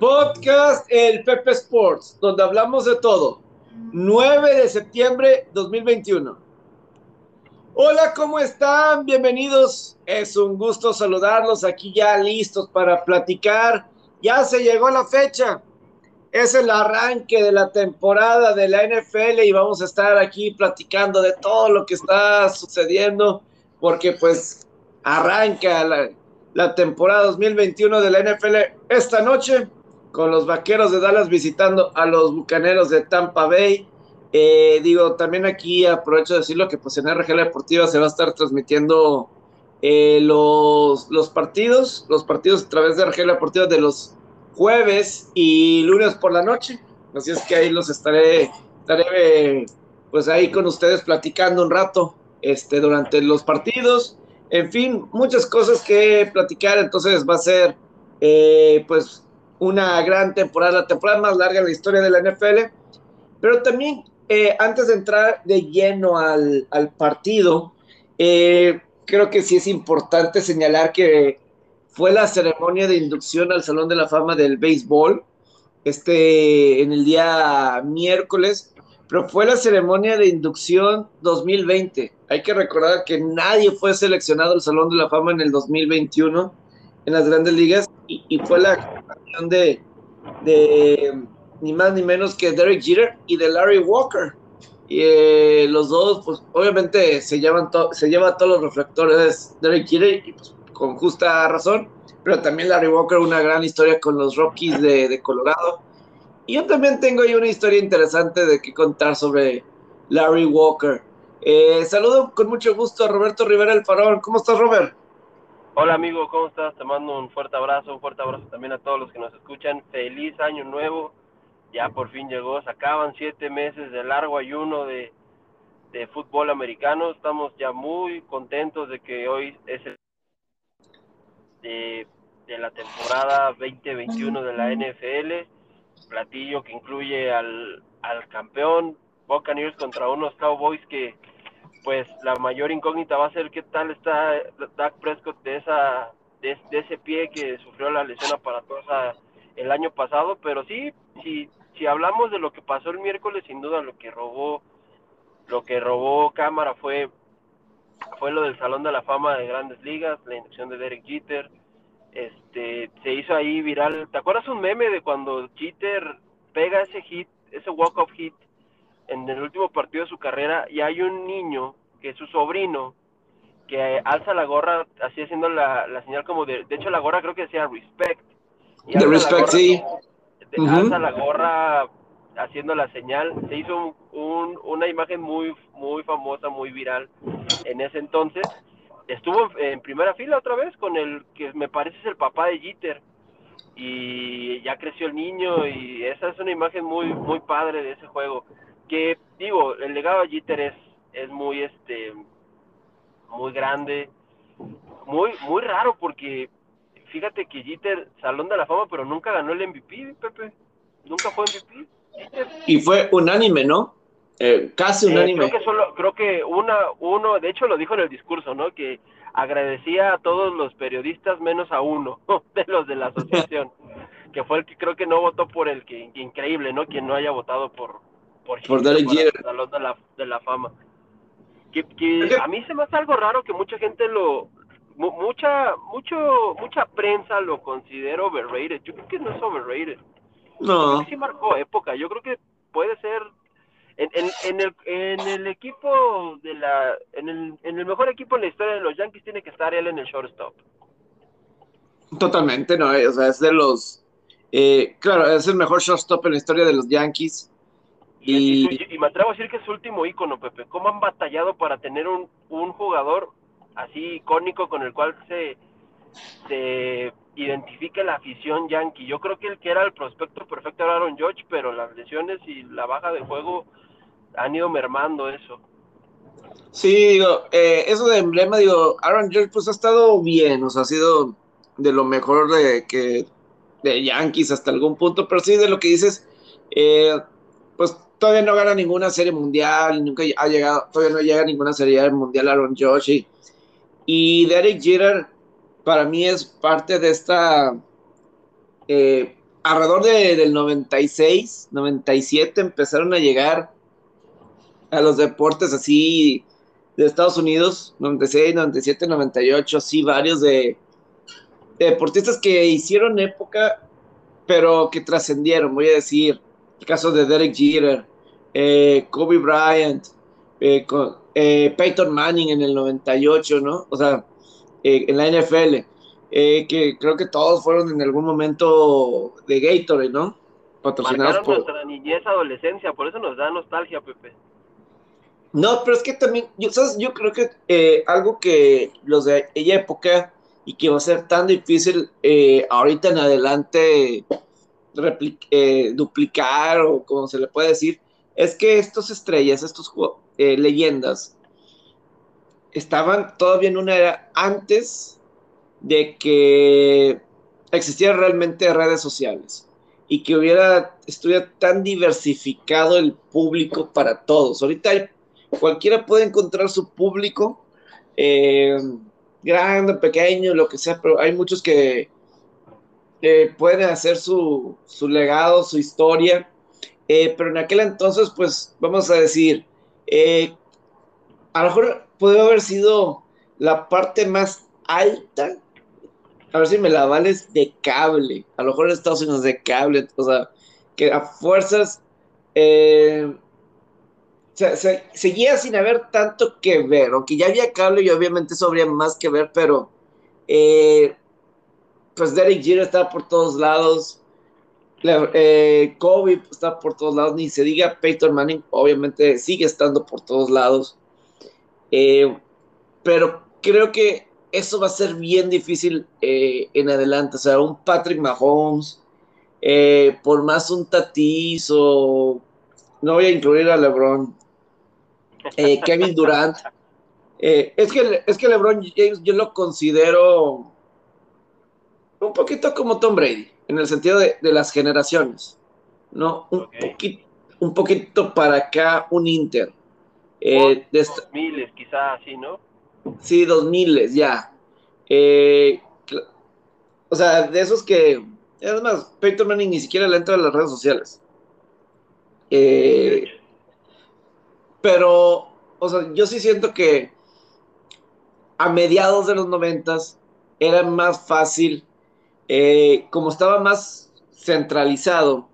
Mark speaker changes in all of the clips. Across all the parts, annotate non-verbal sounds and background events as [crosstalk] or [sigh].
Speaker 1: Podcast El Pepe Sports, donde hablamos de todo. 9 de septiembre 2021. Hola, ¿cómo están? Bienvenidos. Es un gusto saludarlos aquí ya listos para platicar. Ya se llegó la fecha. Es el arranque de la temporada de la NFL y vamos a estar aquí platicando de todo lo que está sucediendo porque pues arranca la, la temporada 2021 de la NFL esta noche con los Vaqueros de Dallas visitando a los Bucaneros de Tampa Bay. Eh, digo, también aquí aprovecho de decirlo que pues en RG Deportiva se va a estar transmitiendo eh, los, los partidos, los partidos a través de RG Deportiva de los jueves y lunes por la noche. Así es que ahí los estaré, estaré pues ahí con ustedes platicando un rato este, durante los partidos en fin, muchas cosas que platicar, entonces va a ser eh, pues una gran temporada, la temporada más larga de la historia de la NFL, pero también eh, antes de entrar de lleno al, partido, eh, creo que sí es importante señalar que fue la ceremonia de inducción al Salón de la Fama del Béisbol, este, en el día miércoles, pero fue la ceremonia de inducción 2020. Hay que recordar que nadie fue seleccionado al Salón de la Fama en el 2021 en las grandes ligas y, fue la acción de, ni más ni menos que Derek Jeter y de Larry Walker. Y eh, los dos, pues obviamente se llevan, se lleva todos los reflectores Derek Jeter y pues, con justa razón, pero también Larry Walker, una gran historia con los Rockies de, de Colorado y yo también tengo ahí una historia interesante de que contar sobre Larry Walker. Eh, saludo con mucho gusto a Roberto Rivera el Farol. ¿Cómo estás, Robert?
Speaker 2: Hola, amigo, ¿cómo estás? Te mando un fuerte abrazo, un fuerte abrazo también a todos los que nos escuchan. Feliz año nuevo. Ya por fin llegó. Se acaban siete meses de largo ayuno de, de fútbol americano. Estamos ya muy contentos de que hoy es el de, de la temporada 2021 de la NFL platillo que incluye al, al campeón Buccaneers contra unos Cowboys que pues la mayor incógnita va a ser qué tal está Dak Prescott de esa de, ese pie que sufrió la lesión aparatosa el año pasado, pero sí, si, si hablamos de lo que pasó el miércoles, sin duda lo que robó lo que robó cámara fue fue lo del Salón de la Fama de Grandes Ligas, la inducción de Derek Jeter, este, se hizo ahí viral. ¿Te acuerdas un meme de cuando Jeter pega ese hit, ese walk-off hit en el último partido de su carrera y hay un niño que es su sobrino que alza la gorra así haciendo la, la señal como de, de hecho la gorra creo que decía respect.
Speaker 1: Y respect, sí.
Speaker 2: Alza la gorra haciendo la señal, se hizo un, una imagen muy, muy famosa, muy viral en ese entonces. Estuvo en primera fila otra vez con el que me parece es el papá de Jeter. Y ya creció el niño y esa es una imagen muy muy padre de ese juego que digo el legado de Jeter es es muy este muy grande muy muy raro porque fíjate que Jeter salón de la fama pero nunca ganó el MVP Pepe nunca fue MVP
Speaker 1: y fue unánime no eh, casi
Speaker 2: Eh, creo que solo, creo que una, uno, de hecho lo dijo en el discurso, ¿no? Que agradecía a todos los periodistas menos a uno [laughs] de los de la asociación, [laughs] que fue el que creo que no votó por el que, increíble, ¿no? Quien no haya votado por
Speaker 1: por, por Derek Jeter.
Speaker 2: de la, de la fama. Que, que a mí se me hace algo raro que mucha gente lo, mucha, mucho, mucha prensa lo considera overrated. Yo creo que no es overrated.
Speaker 1: No.
Speaker 2: sí marcó época. Yo creo que puede ser en, en, el, en el equipo de la en el, en el mejor equipo en la historia de los Yankees tiene que estar él en el shortstop.
Speaker 1: Totalmente, no, o sea, es de los eh, claro, es el mejor shortstop en la historia de los Yankees.
Speaker 2: Y, y, me atrevo a decir que es su último ícono, Pepe. ¿Cómo han batallado para tener un, un jugador así icónico con el cual se, se identifique la afición yankee? Yo creo que el que era el prospecto perfecto era Aaron George, pero las lesiones y la baja de juego han ido mermando eso.
Speaker 1: Sí, digo, eh, eso de emblema, digo, Aaron George pues ha estado bien, o sea, ha sido de lo mejor de que de Yankees hasta algún punto, pero sí de lo que dices, eh, pues todavía no gana ninguna serie mundial, nunca ha llegado, todavía no llega a ninguna serie mundial Aaron George y, y Derek Jeter para mí es parte de esta, eh, alrededor de, del 96, 97 empezaron a llegar a los deportes así de Estados Unidos, 96, 97, 98, así varios de, deportistas que hicieron época, pero que trascendieron, voy a decir, el caso de Derek Jeter, eh, Kobe Bryant, eh, eh, Peyton Manning en el 98, ¿no? O sea, en la NFL, que creo que todos fueron en algún momento de Gatorade, ¿no?
Speaker 2: Patrocinados por... nuestra niñez, adolescencia, por eso nos da nostalgia, Pepe.
Speaker 1: No, pero es que también, yo, ¿sabes? yo creo que eh, algo que los de aquella época y que va a ser tan difícil eh, ahorita en adelante eh, duplicar o como se le puede decir, es que estos estrellas, estos leyendas, estaban todavía en una era antes de que existieran realmente redes sociales y que hubiera, estuviera tan diversificado el público para todos. Ahorita hay cualquiera puede encontrar su público, eh, grande, pequeño, lo que sea, pero hay muchos que pueden hacer su, legado, su historia, eh, pero en aquel entonces, pues vamos a decir, eh, a lo mejor puede haber sido la parte más alta, a ver si me la vales, de cable, a lo mejor en Estados Unidos de cable, o sea, que a fuerzas seguía sin haber tanto que ver, aunque ya había cable y obviamente eso habría más que ver, pero eh, pues Derek Jeter estaba por todos lados, eh, Kobe está por todos lados, ni se diga Peyton Manning, obviamente sigue estando por todos lados, eh, pero creo que eso va a ser bien difícil en adelante, o sea, un Patrick Mahomes, por más un Tatis o no voy a incluir a LeBron, eh, Kevin Durant. [laughs] Eh, es, que, es que LeBron James yo lo considero un poquito como Tom Brady, en el sentido de, las generaciones, ¿no? Un, poquito, un poquito para acá, un Inter.
Speaker 2: Eh, dos miles, quizás así, ¿no?
Speaker 1: Sí, dos miles, ya. o sea, de esos que, además, Peyton Manning ni siquiera le entra a las redes sociales. Eh, pero, o sea, yo sí siento que a mediados de los noventas era más fácil, eh, como estaba más centralizado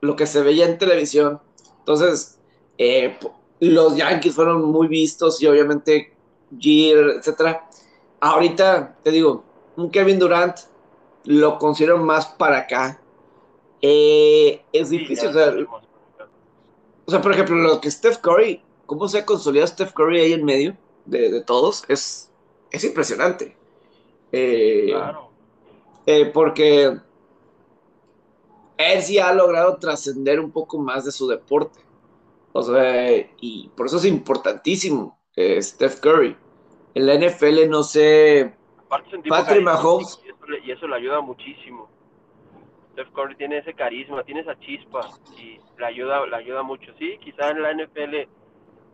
Speaker 1: lo que se veía en televisión, entonces eh, los Yankees fueron muy vistos y obviamente Gear, etcétera. Ahorita, te digo, un Kevin Durant lo considero más para acá. Eh, es difícil, o sea, o sea, por ejemplo, lo que Steph Curry, cómo se ha consolidado Steph Curry ahí en medio de, todos, es, es impresionante. Eh, claro. Eh, porque él sí ha logrado trascender un poco más de su deporte. O sea, y por eso es importantísimo eh, Steph Curry. En la NFL no sé.
Speaker 2: Patrick Mahomes. y eso le ayuda muchísimo. Steph Curry tiene ese carisma, tiene esa chispa y le ayuda, le ayuda mucho. Sí, quizá en la NFL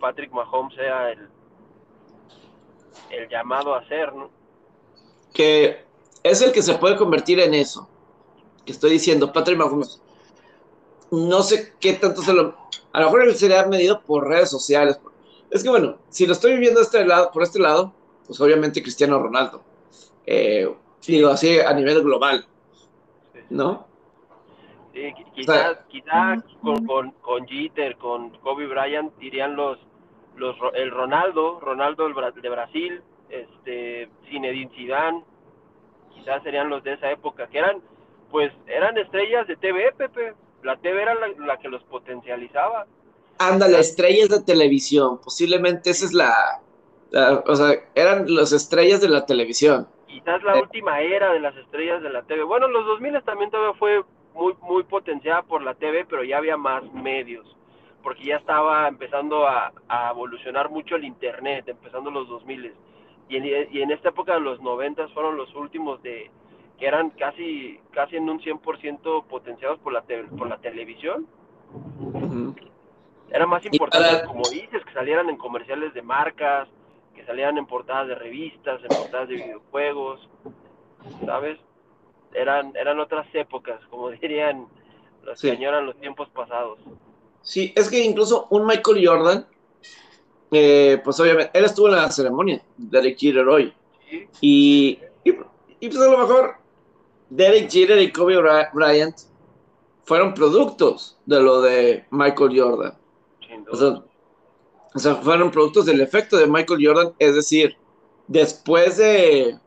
Speaker 2: Patrick Mahomes sea el, el llamado a ser, ¿no?
Speaker 1: Que es el que se puede convertir en eso. Que estoy diciendo, Patrick Mahomes. No sé qué tanto se lo. A lo mejor sería medido por redes sociales. Es que bueno, si lo estoy viendo este lado, por este lado, pues obviamente Cristiano Ronaldo. Eh, digo así a nivel global. ¿No?
Speaker 2: Sí, quizás, quizás con, con, con Jeter, con Kobe Bryant irían los, los el Ronaldo, Ronaldo de Brasil, este Zinedine Zidane, quizás serían los de esa época, que eran, pues, eran estrellas de TV, Pepe. La TV era la, que los potencializaba.
Speaker 1: Ándale, estrellas de televisión, posiblemente esa es la, o sea, eran las estrellas de la televisión.
Speaker 2: Quizás la eh. última era de las estrellas de la TV. Bueno, los 2000 también todavía fue muy, muy potenciada por la TV, pero ya había más medios, porque ya estaba empezando a, evolucionar mucho el Internet, empezando los 2000 y en, y en esta época de los 90 fueron los últimos de que eran casi casi en un 100% potenciados por la por la televisión. Era más importante, como dices, que salieran en comerciales de marcas, que salieran en portadas de revistas, en portadas de videojuegos, ¿sabes? eran, eran otras épocas, como [laughs] dirían los
Speaker 1: Sí.
Speaker 2: que añoran los tiempos pasados.
Speaker 1: Sí, es que incluso un Michael Jordan, eh, pues obviamente, él estuvo en la ceremonia de Derek Jeter hoy. Y, y, y, pues a lo mejor Derek Jeter y Kobe Bry- Bryant fueron productos de lo de Michael Jordan. sea, o sea, fueron productos del efecto de Michael Jordan, es decir, después de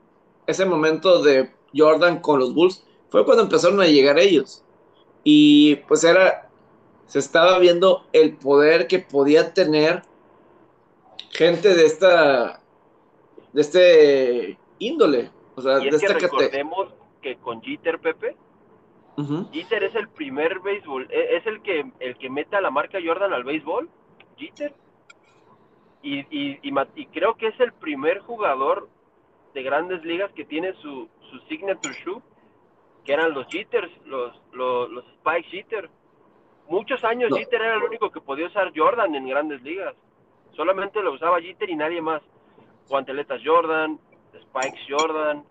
Speaker 1: ese momento de Jordan con los Bulls, fue cuando empezaron a llegar ellos. Y pues era, se estaba viendo el poder que podía tener gente de esta, de este índole, o sea,
Speaker 2: y
Speaker 1: de
Speaker 2: es que
Speaker 1: esta cate-
Speaker 2: recordemos que con Jeter, Pepe. Jeter es el primer béisbol, e- es el que el que mete a la marca Jordan al béisbol, Jeter. Y, y, y, ma- y creo que es el primer jugador de grandes ligas que tiene su, su signature shoe, que eran los Jeters, los, los, los Spike Jeter. Muchos años
Speaker 1: No.
Speaker 2: Jeter era el único que podía usar Jordan en grandes ligas. Solamente lo usaba Jeter y nadie más. Guanteletas Jordan, Spikes Jordan,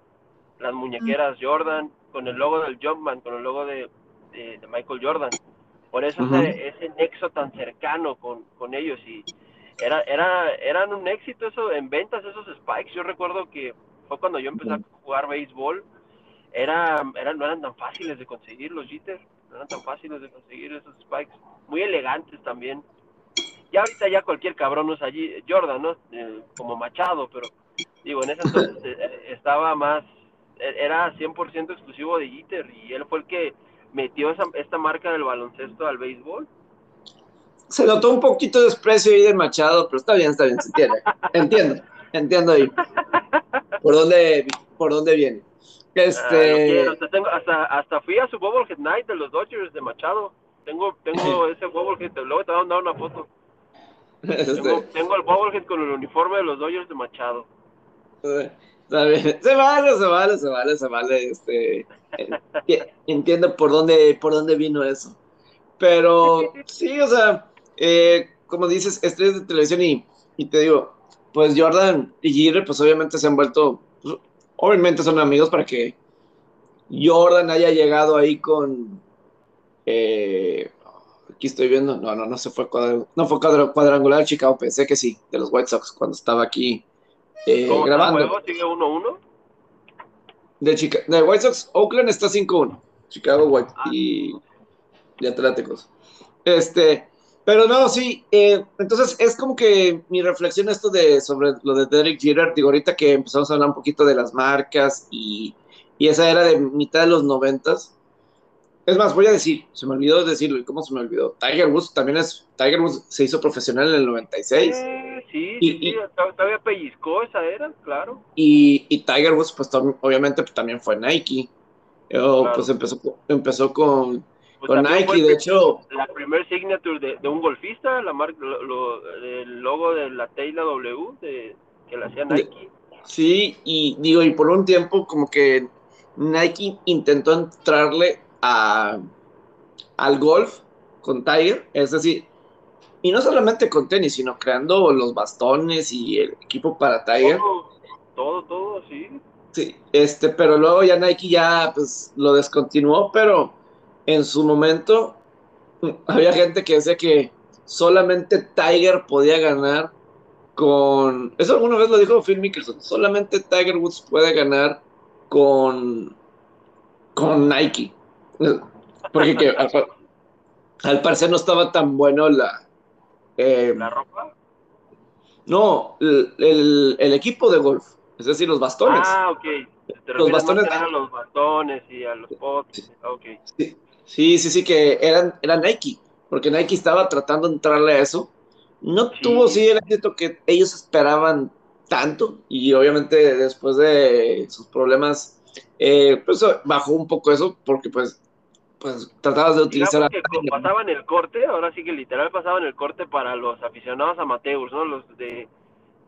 Speaker 2: las muñequeras Jordan, con el logo del Jumpman, con el logo de, de- de Michael Jordan. Por eso ese, ese nexo tan cercano con, con ellos y era, era, eran un éxito eso en ventas esos Spikes. Yo recuerdo que fue cuando yo empecé a jugar béisbol, era, eran, no eran tan fáciles de conseguir los Jeter, no eran tan fáciles de conseguir esos Spikes, muy elegantes también. Ya ahorita ya cualquier cabrón usa allí Jordan, ¿no? Eh, como Machado, pero digo, en ese entonces eh, estaba más, eh, era 100% exclusivo de Jeter y él fue el que metió esa, esta marca del baloncesto al béisbol.
Speaker 1: Se notó un poquito de desprecio ahí de Machado, pero está bien, está bien, se entiende. Entiendo, entiendo ahí. ¿Por dónde, por dónde viene?
Speaker 2: Ah,
Speaker 1: Este,
Speaker 2: hasta, tengo- hasta, hasta fui a su Bobblehead Night de los Dodgers de Machado. Tengo, tengo ese Bobblehead, luego te voy a mandar una foto. Tengo,
Speaker 1: este,
Speaker 2: tengo el Bobblehead con el uniforme de los Dodgers de Machado.
Speaker 1: está bien. Se vale, se vale, se vale, se vale. Este, enti- entiendo por dónde, por dónde vino eso. Pero sí, o sea, eh, como dices, estrellas de televisión y, y te digo, pues Jordan y Jeter, pues obviamente se han vuelto, pues, obviamente son amigos para que Jordan haya llegado ahí con, eh, aquí estoy viendo, no, no, no se fue cuadrangular, no fue cuadra- cuadrangular Chicago, pensé que sí, de los White Sox cuando estaba aquí eh,
Speaker 2: ¿Cómo está el
Speaker 1: grabando.
Speaker 2: juego? ¿Sigue 1-1?
Speaker 1: De, Chica de White Sox, Oakland está 5-1. Chicago White
Speaker 2: Ah.
Speaker 1: y, y Atléticos. Este, pero no, sí. eh, entonces es como que mi reflexión esto de sobre lo de Derek Jeter, digo, ahorita que empezamos a hablar un poquito de las marcas y, y esa era de mitad de los noventas. Es más, voy a decir, se me olvidó decirlo, ¿y cómo se me olvidó? Tiger Woods también es, Tiger Woods se hizo profesional en el 96.
Speaker 2: Eh, sí,
Speaker 1: Y-
Speaker 2: sí, sí,
Speaker 1: y-
Speaker 2: todavía pellizcó esa era, claro.
Speaker 1: Y, y Tiger Woods, pues obviamente pues, también fue Nike. Eh,
Speaker 2: Claro.
Speaker 1: Pues empezó, empezó con,
Speaker 2: Pues
Speaker 1: con Nike, de hecho,
Speaker 2: La primer signature de, de un golfista, la marca, lo, lo- el logo de la T y la W de, que la hacía Nike.
Speaker 1: sí, y digo, y por un tiempo como que Nike intentó entrarle a, al golf con Tiger, es decir, y no solamente con tenis, sino creando los bastones y el equipo para Tiger.
Speaker 2: Todo, todo, todo, sí.
Speaker 1: Sí, este, pero luego ya Nike ya pues lo descontinuó, pero en su momento mm, había gente que decía que solamente Tiger podía ganar con, eso alguna vez lo dijo Phil Mickelson, solamente Tiger Woods puede ganar con, con Nike. Porque que, al, al parecer no estaba tan bueno la... eh,
Speaker 2: La ropa.
Speaker 1: no, el, el- el equipo de golf, es decir, los bastones.
Speaker 2: Ah, ok. Te
Speaker 1: Los bastones-
Speaker 2: a los bastones y a los pots. Ok.
Speaker 1: Sí, sí, sí, sí, que eran, era Nike, porque Nike estaba tratando de entrarle a eso. No
Speaker 2: Sí.
Speaker 1: tuvo, sí, el éxito que ellos esperaban tanto, y obviamente después de sus problemas, eh, pues bajó un poco eso, porque pues, pues tratabas de utilizar
Speaker 2: que pasaban el corte, ahora sí que literal pasaban el corte para los aficionados amateurs, ¿no? Los de,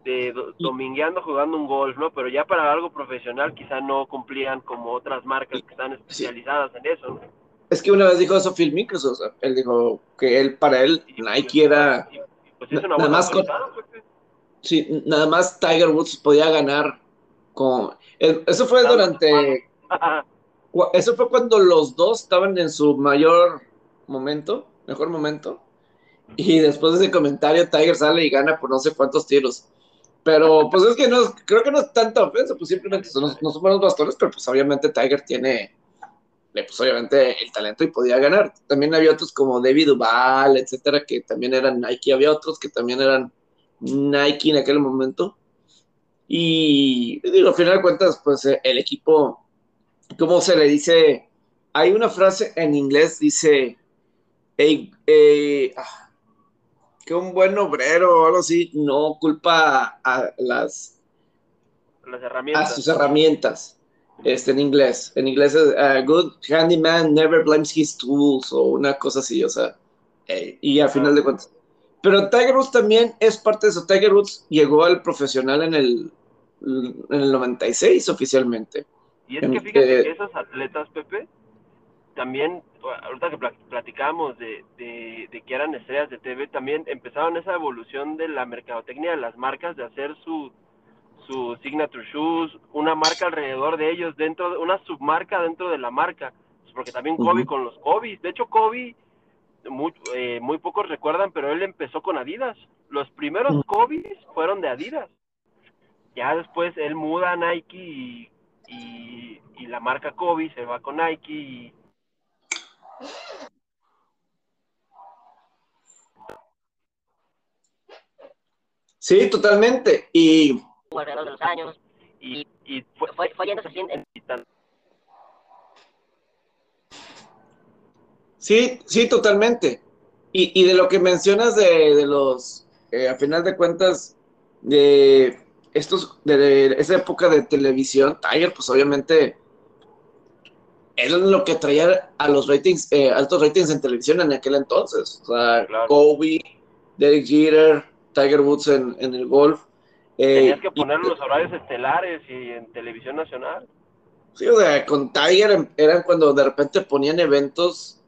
Speaker 2: de do- domingueando jugando un golf, ¿no? Pero ya para algo profesional quizá no cumplían como otras marcas que están especializadas en eso, ¿no?
Speaker 1: Es que una vez dijo eso Phil Mickelson, o sea, él dijo que él, para él,
Speaker 2: Y-
Speaker 1: Nike era...
Speaker 2: y- Pues es una
Speaker 1: Nada más con-
Speaker 2: pues,
Speaker 1: Sí, nada más Tiger Woods podía ganar con... Eso fue durante [laughs] eso fue cuando los dos estaban en su mayor momento, mejor momento. Y después de ese comentario, Tiger sale y gana por no sé cuántos tiros. Pero pues es que no, creo que no es tanta ofensa, pues simplemente no, no son buenos bastones, pero pues obviamente Tiger tiene, pues obviamente el talento y podía ganar. También había otros como David Duval, etcétera, que también eran Nike. Había otros que también eran Nike en aquel momento. Y digo, al final de cuentas, pues eh, el equipo, ¿cómo se le dice? Hay una frase en inglés, dice, ah, que un buen obrero o algo así no culpa a las,
Speaker 2: las herramientas.
Speaker 1: A sus herramientas. Este, en inglés. En inglés es uh, good handyman never blames his tools o una cosa así, o sea. y al final de cuentas. Pero Tiger Woods también es parte de eso. Tiger Woods llegó al profesional en el, en el 96 oficialmente.
Speaker 2: Y es que fíjate que esos atletas, Pepe, también, ahorita que platicábamos de, de, de, que eran estrellas de TV, también empezaron esa evolución de la mercadotecnia de las marcas, de hacer su, su signature shoes, una marca alrededor de ellos, dentro de una submarca dentro de la marca, pues, porque también Kobe con los Kobe, de hecho Kobe muy, eh, muy pocos recuerdan, pero él empezó con Adidas, los primeros Kobe fueron de Adidas, ya después él muda a Nike y, y, y la marca Kobe se va con Nike y
Speaker 1: Sí, totalmente. Y
Speaker 2: alrededor de los años y, y fue,
Speaker 1: Sí, sí, totalmente. Y, y, de lo que mencionas de, de los, eh, a final de cuentas, de estos, de, esa época de televisión, Tiger, pues obviamente es lo que traía a los ratings, eh, altos ratings en televisión en aquel entonces. O sea, claro. Kobe, Derek Jeter, Tiger Woods en, en el golf.
Speaker 2: Eh, Tenías que poner los horarios estelares y en televisión nacional.
Speaker 1: Sí, o sea, con Tiger eran cuando de repente ponían eventos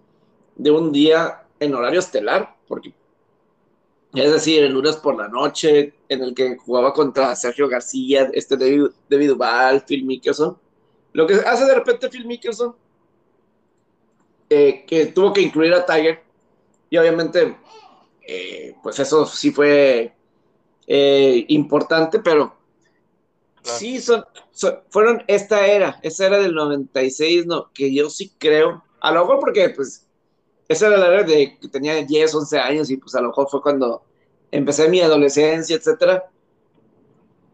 Speaker 1: de un día en horario estelar, porque es decir, el lunes por la noche, en el que jugaba contra Sergio García, este David, David Duval, Phil Mickelson. Lo que hace de repente Phil Mickelson, eh, que tuvo que incluir a Tiger, y obviamente, eh, pues eso sí fue eh, importante, pero claro. sí son, son, fueron esta era, esa era del 96, no, que yo sí creo, a lo mejor porque pues esa era la era de que tenía 10, 11 años y pues a lo mejor fue cuando empecé mi adolescencia, etcétera.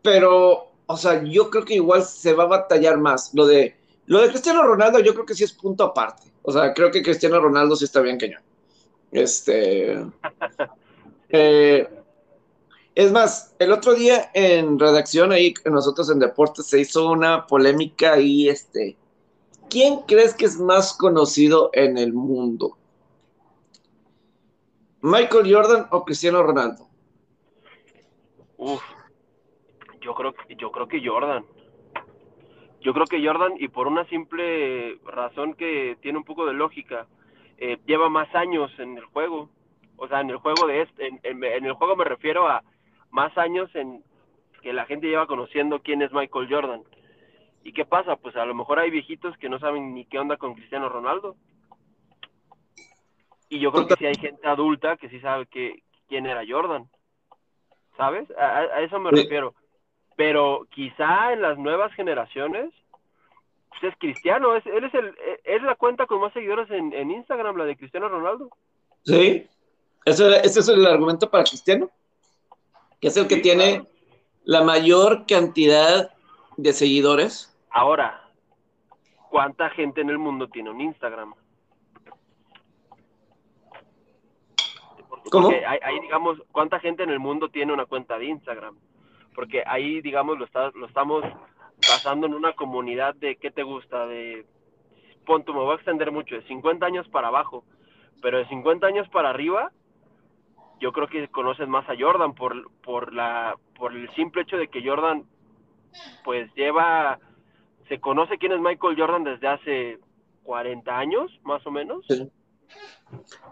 Speaker 1: Pero, o sea, yo creo que igual se va a batallar más. Lo de, lo de Cristiano Ronaldo, yo creo que sí es punto aparte. O sea, creo que Cristiano Ronaldo sí está bien cañón. Este. [laughs] Eh, es más, el otro día en redacción ahí, nosotros en Deportes, se hizo una polémica ahí, este, ¿quién crees que es más conocido en el mundo? ¿Michael Jordan o Cristiano Ronaldo?
Speaker 2: Uf, yo creo, yo creo que Jordan. Yo creo que Jordan, y por una simple razón que tiene un poco de lógica, eh, lleva más años en el juego. O sea, en el juego de este, en, en, en el juego me refiero a más años en que la gente lleva conociendo quién es Michael Jordan. ¿Y qué pasa? Pues a lo mejor hay viejitos que no saben ni qué onda con Cristiano Ronaldo. Y yo creo que sí hay gente adulta que sí sabe que, quién era Jordan. ¿Sabes? A, a eso me sí. refiero. Pero quizá en las nuevas generaciones, pues es Cristiano. Es, él es, el, es la cuenta con más seguidores en, en Instagram, la de Cristiano Ronaldo.
Speaker 1: Sí. ¿Ese, ese es el argumento para Cristiano? que es el que sí, tiene claro. la mayor cantidad de seguidores.
Speaker 2: Ahora, ¿cuánta gente en el mundo tiene un Instagram? Porque
Speaker 1: ¿Cómo?
Speaker 2: Hay, hay, digamos, ¿cuánta gente en el mundo tiene una cuenta de Instagram? Porque ahí, digamos, lo, está, lo estamos basando en una comunidad de, ¿qué te gusta? De, punto, me voy a extender mucho, de 50 años para abajo, pero de 50 años para arriba, yo creo que conocen más a Jordan por, por, la, por el simple hecho de que Jordan pues lleva, se conoce quién es Michael Jordan desde hace 40 años, más o menos. Sí.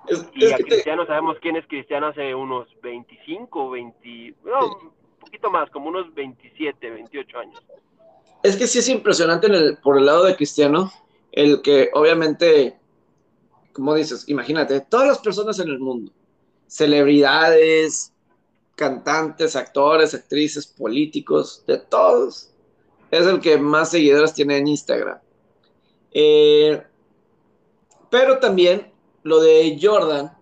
Speaker 2: Es, y es a Cristiano te... sabemos quién es Cristiano hace unos 25, 20, no, sí. un poquito más, como unos 27, 28 años.
Speaker 1: Es que sí es impresionante en el, por el lado de Cristiano, el que obviamente, como dices, imagínate, todas las personas en el mundo, celebridades, cantantes, actores, actrices, políticos, de todos, es el que más seguidores tiene en Instagram. Eh, pero también lo de Jordan,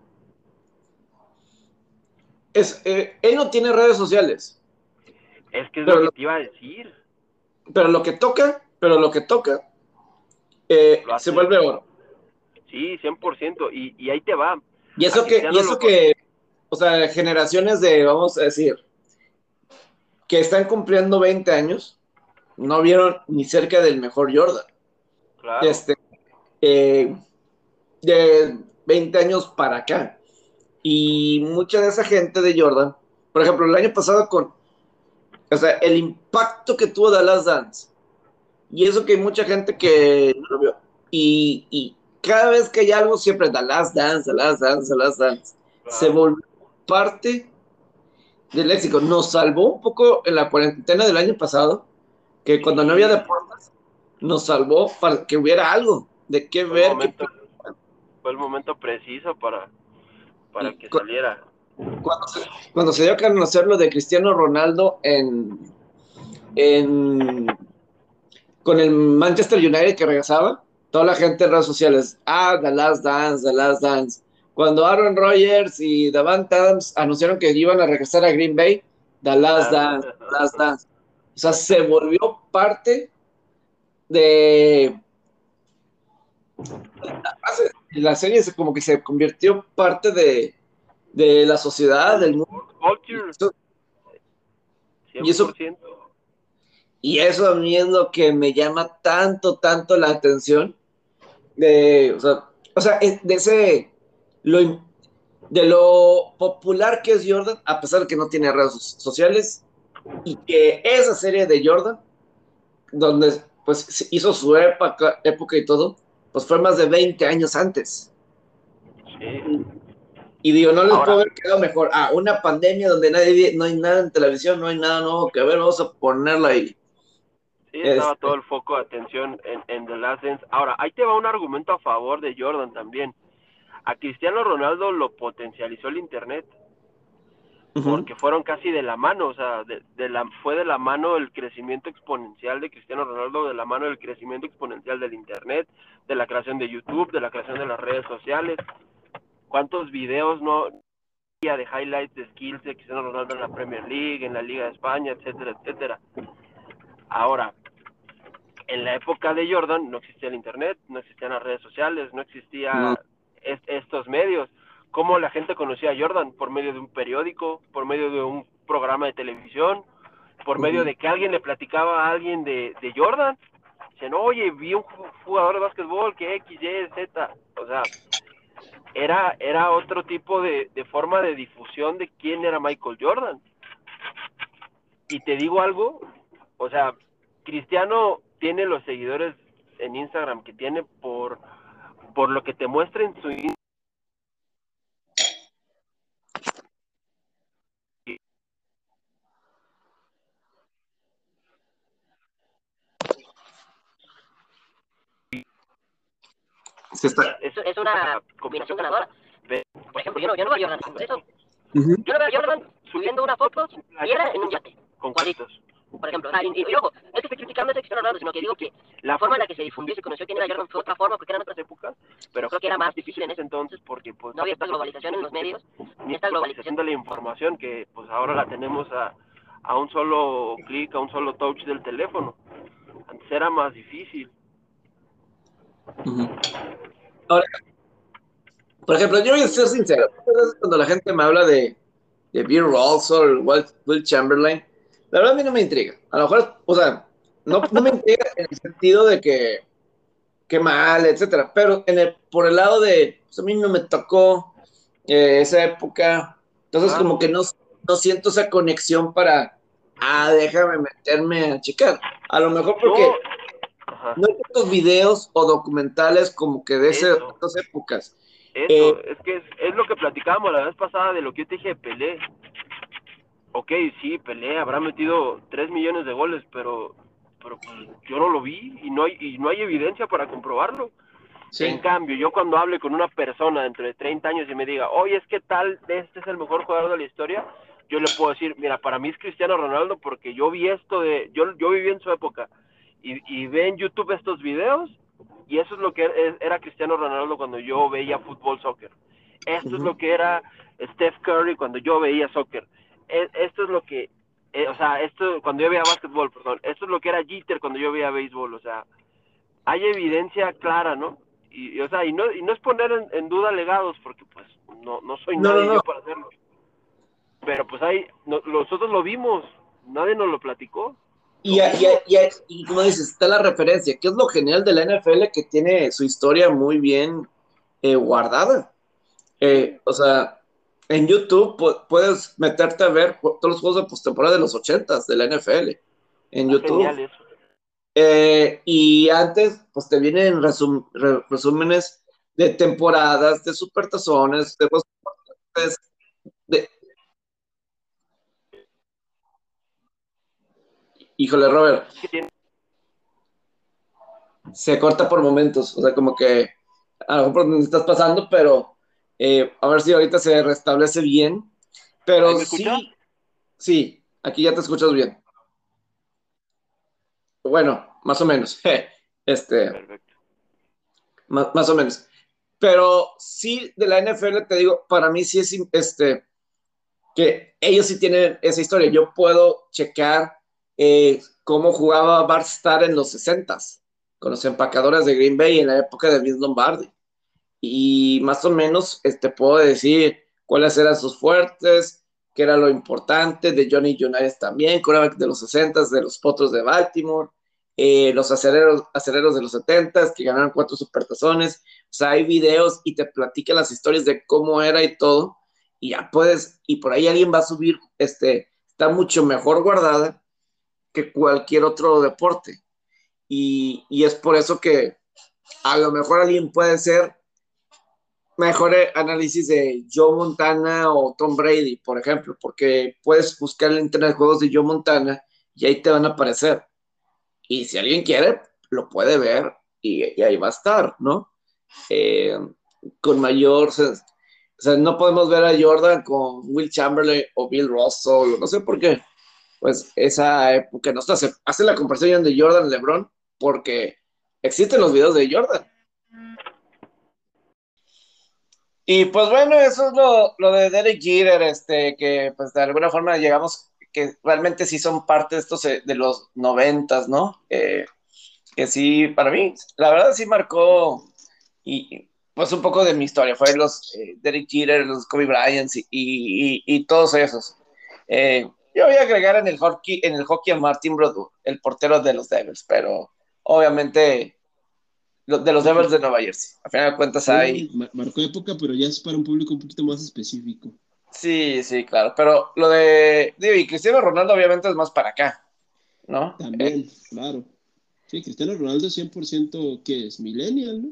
Speaker 1: es, eh, él no tiene redes sociales.
Speaker 2: Es que es lo que te iba a decir.
Speaker 1: Pero lo que toca, pero lo que toca, eh, se vuelve oro.
Speaker 2: Sí, 100%, y, y ahí te va.
Speaker 1: Y eso que, y eso que, o sea, generaciones de, vamos a decir, que están cumpliendo 20 años, no vieron ni cerca del mejor Jordan.
Speaker 2: Claro.
Speaker 1: Este, eh, de 20 años para acá. Y mucha de esa gente de Jordan, por ejemplo, el año pasado con, o sea, el impacto que tuvo The Last Dance, y eso que hay mucha gente que no lo vio, y, y cada vez que hay algo, siempre The Last Dance, The Last Dance, The Last Dance, se volvió parte del léxico. Nos salvó un poco en la cuarentena del año pasado, que cuando no había deportes, nos salvó para que hubiera algo de qué ver.
Speaker 2: Fue el momento preciso para, para que
Speaker 1: cu-
Speaker 2: saliera.
Speaker 1: cuando se, cuando se dio a conocer lo de Cristiano Ronaldo en, en con el Manchester United que regresaba, toda la gente en redes sociales, ah, The Last Dance, The Last Dance. Cuando Aaron Rodgers y Davante Adams anunciaron que iban a regresar a Green Bay, The Last Dance, The Last Dance. O sea, se volvió parte de la serie, se- como que se convirtió parte de, de la sociedad, del mundo.
Speaker 2: Culture,
Speaker 1: Y eso-
Speaker 2: 100%.
Speaker 1: Y eso a mí es lo que me llama tanto, tanto la atención de, o sea, o sea, de ese, lo, de lo popular que es Jordan, a pesar de que no tiene redes so- sociales, y que esa serie de Jordan, donde pues hizo su época, época y todo, pues fue más de 20 años antes.
Speaker 2: Sí.
Speaker 1: Y digo, no les
Speaker 2: Ahora-
Speaker 1: puedo haber quedado mejor. Ah, una pandemia donde nadie, no hay nada en televisión, no hay nada nuevo que ver, vamos a ponerla ahí.
Speaker 2: Sí, estaba
Speaker 1: Este-
Speaker 2: todo el foco de atención en, en The Last Dance. Ahora, ahí te va un argumento a favor de Jordan también. A Cristiano Ronaldo lo potencializó el Internet, porque fueron casi de la mano, o sea, de, de la, fue de la mano el crecimiento exponencial de Cristiano Ronaldo, de la mano el crecimiento exponencial del Internet, de la creación de YouTube, de la creación de las redes sociales. ¿Cuántos videos no había de highlights de skills de Cristiano Ronaldo en la Premier League, en la Liga de España, etcétera, etcétera? Ahora, en la época de Jordan no existía el internet, no existían las redes sociales, no existía
Speaker 1: No.
Speaker 2: es- estos medios. ¿Cómo la gente conocía a Jordan? Por medio de un periódico, por medio de un programa de televisión, por medio de que alguien le platicaba a alguien de, de Jordan. Dicen, oye, vi un ju- jugador de básquetbol que X, Y, Z. O sea, era, era otro tipo de, de forma de difusión de quién era Michael Jordan. Y te digo algo, o sea, Cristiano tiene los seguidores en Instagram que tiene por, por lo que te muestra en su in-
Speaker 1: Se está-
Speaker 3: Es, es una combinación ganadora.
Speaker 2: Ve-
Speaker 3: Por ejemplo, yo no, yo no veo a Jordan eso.
Speaker 1: Ujú.
Speaker 3: Yo no veo a Jordan subiendo una foto playera en un yate.
Speaker 2: con cuadritos.
Speaker 3: Por ejemplo, y, y- y ojo, no es que esté criticando a Cristiano Ronaldo, sino que digo que la forma en la que se difundió y se conoció quién era Jordan fue otra forma, porque eran otras épocas, pero creo que era más difícil en ese entonces porque pues, no había esta globalización en los medios, ni esta globalización
Speaker 2: de la información que pues ahora la tenemos a, a un solo clic, a un solo touch del teléfono. Antes era más difícil.
Speaker 1: Ujú. Ahora, por ejemplo, yo voy a ser sincero. muchas veces Cuando la gente me habla de, de Bill Rawls o Will, Chamberlain, la verdad a mí no me intriga. A lo mejor, o sea, no, no me intriga en el sentido de que qué mal, etcétera. Pero en el, por el lado de, pues a mí no me tocó eh, esa época. Entonces,
Speaker 2: Ah.
Speaker 1: como que no, no siento esa conexión para, ah, déjame meterme a checar. A lo mejor porque
Speaker 2: No, ajá,
Speaker 1: no hay tantos videos o documentales como que de esas épocas.
Speaker 2: eso,
Speaker 1: eh,
Speaker 2: es que es, es lo que platicábamos la vez pasada de lo que yo te dije de Pelé. Ok, sí, Pelé habrá metido 3 millones de goles, pero pero pues, yo no lo vi y no hay, y no hay evidencia para comprobarlo. En cambio, yo cuando hable con una persona dentro de 30 años y me diga, oye, es que tal, este es el mejor jugador de la historia, yo le puedo decir, mira, para mí es Cristiano Ronaldo porque yo vi esto de, yo, yo viví en su época y, y ve en YouTube estos videos y eso es lo que era Cristiano Ronaldo cuando yo veía fútbol, soccer. Esto es lo que era Steph Curry cuando yo veía soccer. E, esto es lo que, eh, o sea, esto cuando yo veía básquetbol, perdón. Esto es lo que era Jeter cuando yo veía béisbol, o sea, hay evidencia clara, ¿no? Y, o sea, y no, y no es poner en, duda legados, porque pues no, no soy nadie yo para hacerlo. Pero pues hay, nosotros lo vimos, nadie nos lo platicó.
Speaker 1: Y, y, como dices, está la referencia, que es lo genial de la NFL que tiene su historia muy bien eh, guardada. Eh, o sea, en YouTube puedes meterte a ver todos los juegos de postemporada de los 80 de la NFL en YouTube. Eh, y antes, pues te vienen resúmenes de temporadas, de supertazones, de, de, Híjole, Robert. Se corta por momentos, o sea, como que a lo mejor por donde estás pasando, pero eh, a ver si ahorita se restablece bien. Pero sí, sí, aquí ya te escuchas bien. Bueno, más o menos. [laughs] Este, Perfecto. Más, más, o menos. Pero sí, de la NFL te digo, para mí sí es este, que ellos sí tienen esa historia. Yo puedo checar eh, cómo jugaba Bart Starr en los 60 con los empacadores de Green Bay en la época de Vince Lombardi. Y más o menos este, puedo decir cuáles eran sus fuertes, qué era lo importante de Johnny United también, de los 60 de los Potros de Baltimore, eh, los aceleros, aceleros de los 70 que ganaron cuatro supertazones. O sea, hay videos y te platica las historias de cómo era y todo. Y ya puedes, y por ahí alguien va a subir, este, está mucho mejor guardada que cualquier otro deporte. Y, es por eso que a lo mejor alguien puede ser mejor análisis de Joe Montana o Tom Brady, por ejemplo, porque puedes buscar en internet juegos de Joe Montana y ahí te van a aparecer. Y si alguien quiere, lo puede ver y, ahí va a estar, ¿no? Eh, con mayor... O sea, no podemos ver a Jordan con Will Chamberlain o Bill Russell, no sé por qué pues esa época no se hace la comparación de Jordan LeBron porque existen los videos de Jordan. Y pues bueno, eso es lo, de Derek Jeter, este, que pues de alguna forma llegamos, que realmente sí son parte de estos eh, de los noventas, ¿no? que sí, para mí, la verdad sí marcó, y pues un poco de mi historia, fue los eh, Derek Jeter, los Kobe Bryant y, y, todos esos. Eh, yo voy a agregar en el hockey, en el hockey a Martin Brodeur, el portero de los Devils, pero obviamente de los Devils de Nueva Jersey. A final de cuentas hay.
Speaker 4: Marcó época, pero ya es para un público un poquito más específico.
Speaker 1: Sí, sí, claro. Pero lo de. y Cristiano Ronaldo, obviamente, es más para acá, ¿no?
Speaker 4: También, eh, claro. Sí, Cristiano Ronaldo es 100% que es millennial, ¿no?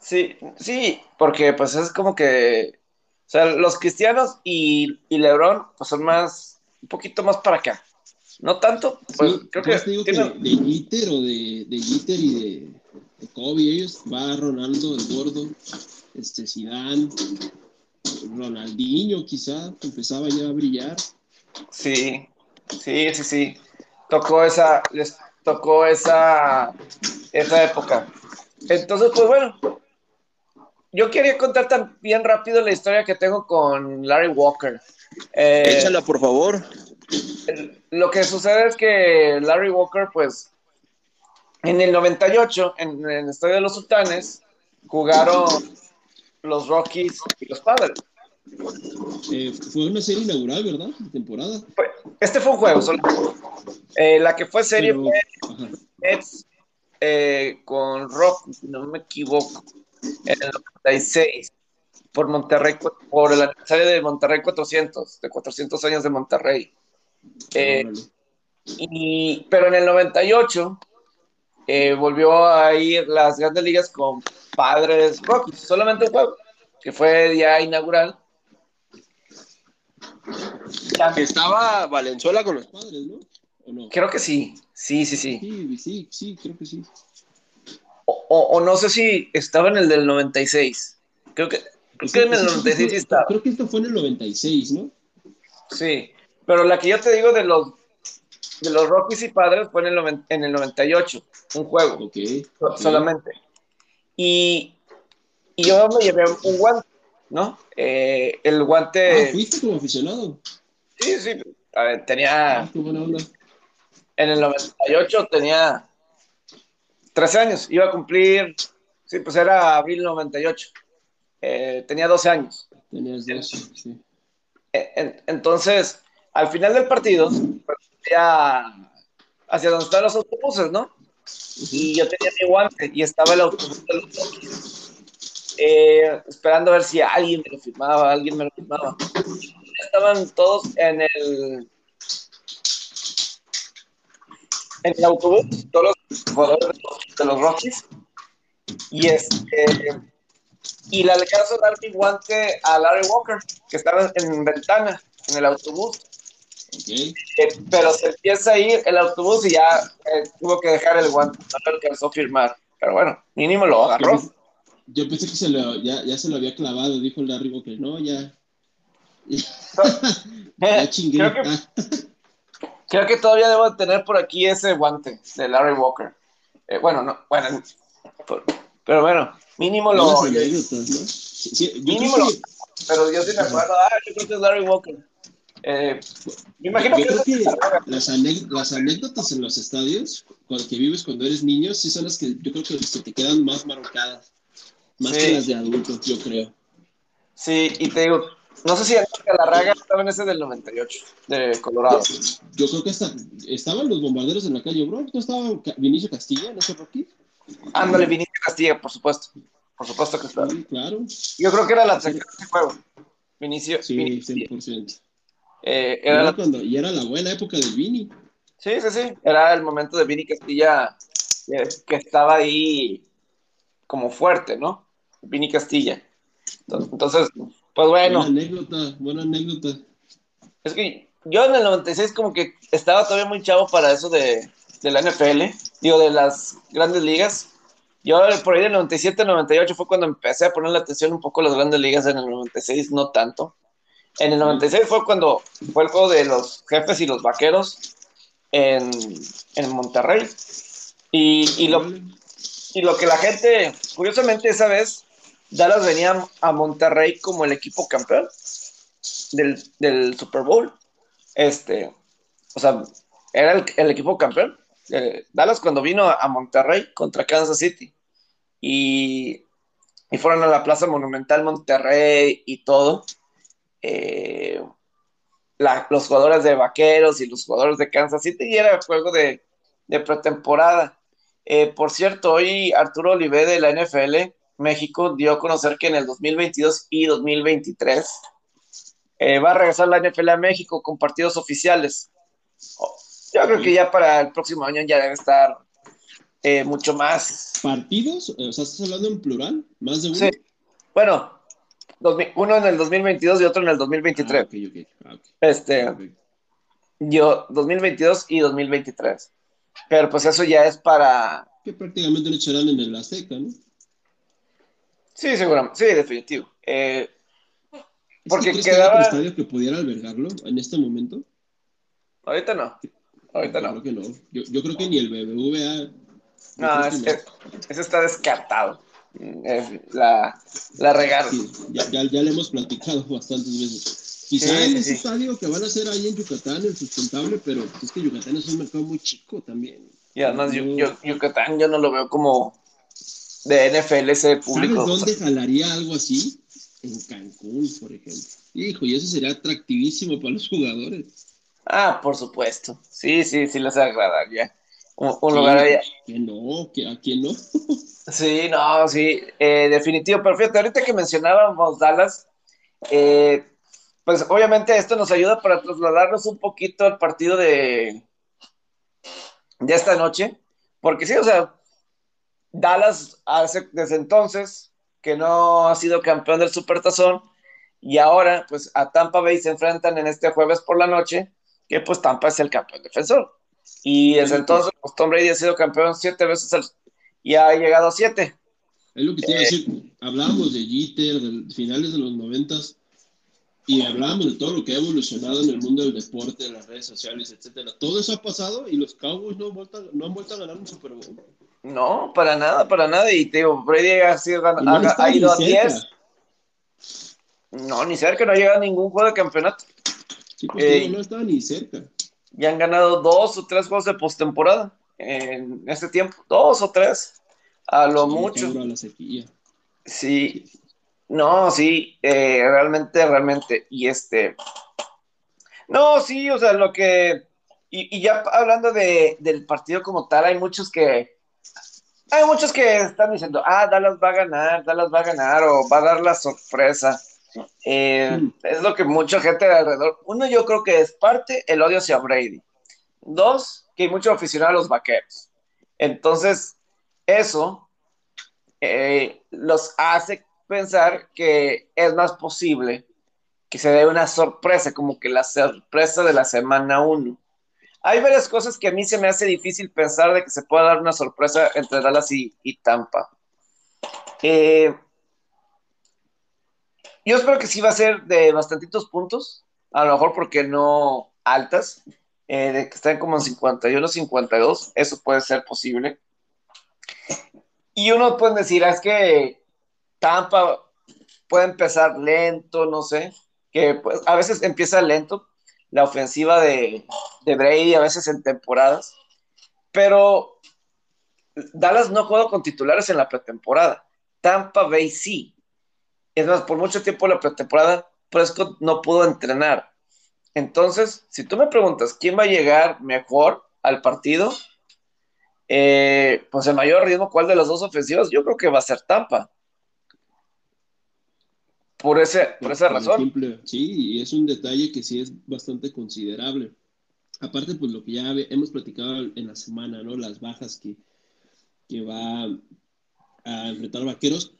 Speaker 1: Sí, sí, porque pues es como que. O sea, los cristianos y, y LeBron, pues son más un poquito más para acá. No tanto, pues creo que.
Speaker 4: Digo que de Jeter o de, de y de, de, Kobe, ellos va Ronaldo, el gordo, este Zidane, Ronaldinho quizá, empezaba ya a brillar.
Speaker 1: Sí, sí, sí, sí. Tocó esa, les tocó esa, esa época. Entonces, pues bueno, yo quería contar también rápido la historia que tengo con Larry Walker.
Speaker 5: Eh, Échala, por favor.
Speaker 1: Lo que sucede es que Larry Walker, pues, en el 98, en, el Estadio de los Sultanes, jugaron los Rockies y los Padres.
Speaker 4: Eh, fue una serie inaugural, ¿verdad? De temporada.
Speaker 1: este fue un juego solo. Eh, la que fue serie fue con Rock, no me equivoco, en el 96 por Monterrey, por el aniversario de Monterrey 400, de 400 años de Monterrey. Eh, y, pero en el 98 eh, volvió a ir las grandes ligas con Padres Rockies, solamente un juego, que fue día inaugural.
Speaker 5: Estaba Valenzuela con los padres, ¿no?
Speaker 1: Creo que sí, Sí, sí,
Speaker 4: sí. Sí, sí, sí, creo que sí.
Speaker 1: O, no sé si estaba en el del 96. Creo que, creo que en el 96 estaba.
Speaker 4: Creo que esto fue en el 96, ¿no?
Speaker 1: Sí, pero la que yo te digo de los de los Rockies y Padres fue en el, en el 98, un juego.
Speaker 4: Ok.
Speaker 1: Solamente. Y, y, yo me llevé un guante, ¿no? Eh, el guante.
Speaker 4: Ah, fuiste como aficionado.
Speaker 1: Sí, sí. A ver, tenía.
Speaker 4: Ah, qué buena onda.
Speaker 1: En el 98 tenía 13 años, iba a cumplir, sí, pues era abril 98. Eh, tenía 12 años.
Speaker 4: Tenías 12, sí.
Speaker 1: Eh, entonces, al final del partido, pues, ya hacia donde están los autobuses, ¿no? Y yo tenía mi guante y estaba el autobús de los eh, esperando a ver si alguien me lo firmaba, alguien me lo firmaba. Estaban todos en el en el autobús, todos los jugadores de los, Rockies. Y este y le alcanzó a dar mi guante a Larry Walker, que estaba en ventana, en el autobús. Eh, pero se empieza a ir el autobús y ya eh, tuvo que dejar el guante, no alcanzó a firmar. Pero bueno, mínimo lo agarró.
Speaker 4: Yo, pensé que se lo, ya, ya, se lo había clavado, dijo Larry Walker. No, ya. [laughs]
Speaker 1: ya chingué. Creo que, Creo que todavía debo tener por aquí ese guante de Larry Walker. Eh, bueno, no, bueno, pero bueno, mínimo lo. mínimo lo. Pero yo sí me acuerdo, ah, yo creo que es Larry Walker. Eh, me imagino
Speaker 4: que, las, anécdotas en los estadios, cuando, que vives cuando eres niño, sí son las que yo creo que se te quedan más marcadas. Más que las de adultos, yo creo.
Speaker 1: Sí, y te digo, no sé si la raga estaba en ese del 98, de Colorado.
Speaker 4: Yo creo que hasta, estaban los bombarderos en la calle Bro. ¿No estaba Vinicio Castilla en ese?
Speaker 1: Ándale, Vinicio Castilla, por supuesto. Por supuesto que estaba.
Speaker 4: Sí, claro.
Speaker 1: Yo creo que era la tercera de juego. Vinicio.
Speaker 4: Sí,
Speaker 1: Vinicio.
Speaker 4: 100%.
Speaker 1: Eh, era la...
Speaker 4: cuando, y era la buena época de Vini.
Speaker 1: Sí, sí, sí. Era el momento de Vini Castilla eh, que estaba ahí como fuerte, ¿no? Vini Castilla. Entonces, pues bueno.
Speaker 4: Buena anécdota, buena anécdota.
Speaker 1: Es que yo en el 96 como que estaba todavía muy chavo para eso de, de la NFL, digo, de las grandes ligas. Yo por ahí del 97, 98 fue cuando empecé a poner la atención un poco a las grandes ligas, en el 96 no tanto. En el 96 fue cuando fue el juego de los jefes y los vaqueros en, en Monterrey. Y, y, lo, y lo que la gente, curiosamente esa vez, Dallas venía a Monterrey como el equipo campeón del, Super Bowl. Este, o sea, era el, equipo campeón. Eh, Dallas cuando vino a Monterrey contra Kansas City. Y, fueron a la Plaza Monumental Monterrey y todo. Eh, los jugadores de Vaqueros y los jugadores de Kansas City y era el juego de, pretemporada. Eh, por cierto, hoy Arturo Olive de la NFL México dio a conocer que en el 2022 y 2023 eh, va a regresar la NFL a México con partidos oficiales. Yo creo que ya para el próximo año ya debe estar eh, mucho más.
Speaker 4: ¿Partidos? O sea, ¿estás hablando en plural? ¿Más de uno?
Speaker 1: Sí. Bueno, uno en el 2022 y otro en el 2023. Ah, ah, este, yo, 2022 y 2023. Pero pues eso ya es para...
Speaker 4: Que prácticamente lo echarán en el Azteca, ¿no?
Speaker 1: Sí, seguramente, sí, definitivo. Eh, porque
Speaker 4: ¿crees quedaba... Que estadio que pudiera albergarlo en este momento?
Speaker 1: Ahorita no. Ahorita no.
Speaker 4: Creo que no. Yo, yo, creo que ni el BBVA.
Speaker 1: No, es que, eso está descartado. la, la regaron.
Speaker 4: ya, ya, ya, le hemos platicado bastantes veces. Quizá sí, en ese estadio que van a hacer ahí en Yucatán, el sustentable, pero es que Yucatán es un mercado muy chico también.
Speaker 1: Y además, Yucatán yo no lo veo como de NFL ese público.
Speaker 4: ¿Sabes dónde jalaría algo así? En Cancún, por ejemplo. Hijo, y eso sería atractivísimo para los jugadores.
Speaker 1: Ah, por supuesto. Sí, sí, sí les agradaría. Un, un lugar allá.
Speaker 4: Que no, que a quién no. [laughs]
Speaker 1: sí, no, sí, eh, definitivo. Perfecto. Ahorita que mencionábamos Dallas, eh, pues obviamente esto nos ayuda para trasladarnos un poquito al partido de, de esta noche. Porque sí, o sea, Dallas hace desde entonces que no ha sido campeón del Supertazón y ahora pues a Tampa Bay se enfrentan en este jueves por la noche, que pues Tampa es el campeón defensor. Y desde entonces pues Tom Brady ha sido campeón siete veces y ha llegado a siete.
Speaker 4: Es lo que te iba a decir. Hablábamos de Jeter, de finales de los noventas, y hablábamos de todo lo que ha evolucionado en el mundo del deporte, de las redes sociales, etcétera. Todo eso ha pasado y los Cowboys no han vuelto, no han vuelto a ganar un Super Bowl.
Speaker 1: No, para nada, para nada. Y te digo, Brady ha, sido, ha, ido a 10. No, ni cerca, no ha llegado a ningún juego de campeonato.
Speaker 4: Sí, pues eh, no estaba ni cerca.
Speaker 1: Ya han ganado dos o tres juegos de postemporada en este tiempo. Dos o tres, a lo mucho.
Speaker 4: La.
Speaker 1: Sí, no, sí, eh, realmente, realmente. Y este. No, sí, o sea, lo que. Y, ya hablando de, del partido como tal, hay muchos que. Hay muchos que están diciendo, ah, Dallas va a ganar, Dallas va a ganar, o va a dar la sorpresa. Eh, mm. Es lo que mucha gente de alrededor. Uno, yo creo que es parte el odio hacia Brady. Dos, que hay mucho aficionado a los vaqueros. Entonces, eso eh, los hace pensar que es más posible que se dé una sorpresa, como que la sorpresa de la semana 1. Hay varias cosas que a mí se me hace difícil pensar de que se pueda dar una sorpresa entre Dallas y, Tampa. Eh, yo espero que sí va a ser de bastantitos puntos, a lo mejor porque no altas, eh, de que estén como en 51, 52, eso puede ser posible. Y uno puede decir, ah, es que Tampa puede empezar lento, no sé, que pues, a veces empieza lento la ofensiva de, de Brady, a veces en temporadas, pero Dallas no juega con titulares en la pretemporada. Tampa Bay sí. Es más, por mucho tiempo en la pretemporada, Prescott no pudo entrenar. Entonces, si tú me preguntas quién va a llegar mejor al partido, eh, pues el mayor ritmo, ¿cuál de las dos ofensivas? Yo creo que va a ser Tampa por, ese, por esa razón.
Speaker 4: sí, y es un detalle que sí es bastante considerable. Aparte, pues lo que ya hemos platicado en la semana, ¿no? Las bajas que, que va a enfrentar Vaqueros.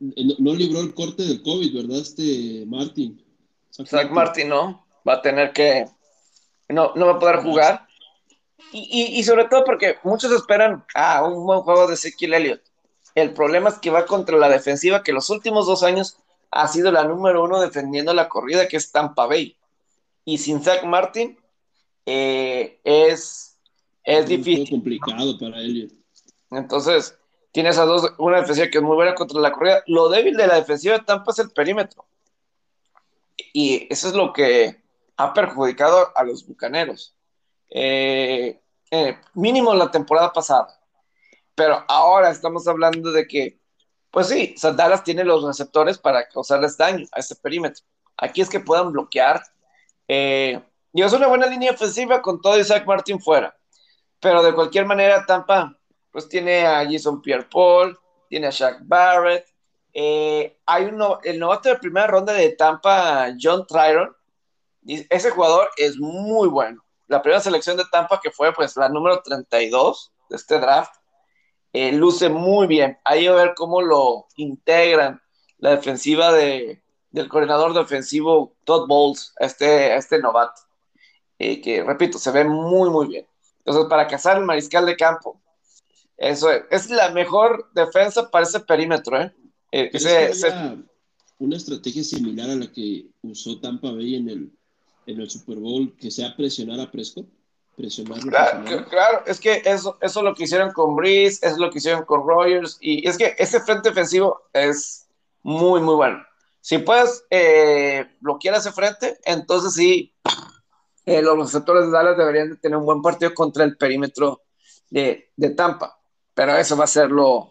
Speaker 4: Eh, no, libró el corte del COVID, ¿verdad? Este Martin.
Speaker 1: Zach, Martin, ¿no? Va a tener que. No, no va a poder jugar. Y, y, sobre todo porque muchos esperan ah, un buen juego de Ezequiel Elliott. El problema es que va contra la defensiva que los últimos dos años ha sido la número uno defendiendo la corrida, que es Tampa Bay. Y sin Zach Martin eh, es, es difícil.
Speaker 4: complicado para él.
Speaker 1: Entonces, tienes a dos, una defensiva que es muy buena contra la corrida. Lo débil de la defensiva de Tampa es el perímetro. Y eso es lo que ha perjudicado a los bucaneros. Eh, eh, mínimo la temporada pasada. Pero ahora estamos hablando de que pues sí, Dallas tiene los receptores para causarles daño a ese perímetro. Aquí es que puedan bloquear. Eh, y es una buena línea ofensiva con todo Isaac Martin fuera. Pero de cualquier manera, Tampa, pues tiene a Jason Pierre Paul, tiene a Shaq Barrett. Eh, hay uno, el novato de primera ronda de Tampa, John Tryron. Ese jugador es muy bueno. La primera selección de Tampa, que fue pues la número 32 de este draft, eh, luce muy bien. Ahí a ver cómo lo integran la defensiva de, del coordinador defensivo Todd Bowles, este, este novato, eh, que repito, se ve muy, muy bien. Entonces, para cazar el mariscal de campo, eso es, la mejor defensa para ese perímetro. ¿eh? eh
Speaker 4: una estrategia similar a la que usó Tampa Bay en el, en el Super Bowl, que sea presionar a Prescott presionarlo.
Speaker 1: Claro, es que eso, eso lo que hicieron con Breeze, es lo que hicieron con Rogers, y es que ese frente ofensivo es muy, muy bueno. Si puedes eh, bloquear ese frente, entonces sí, eh, los receptores de Dallas deberían de tener un buen partido contra el perímetro de, de Tampa, pero eso va a ser lo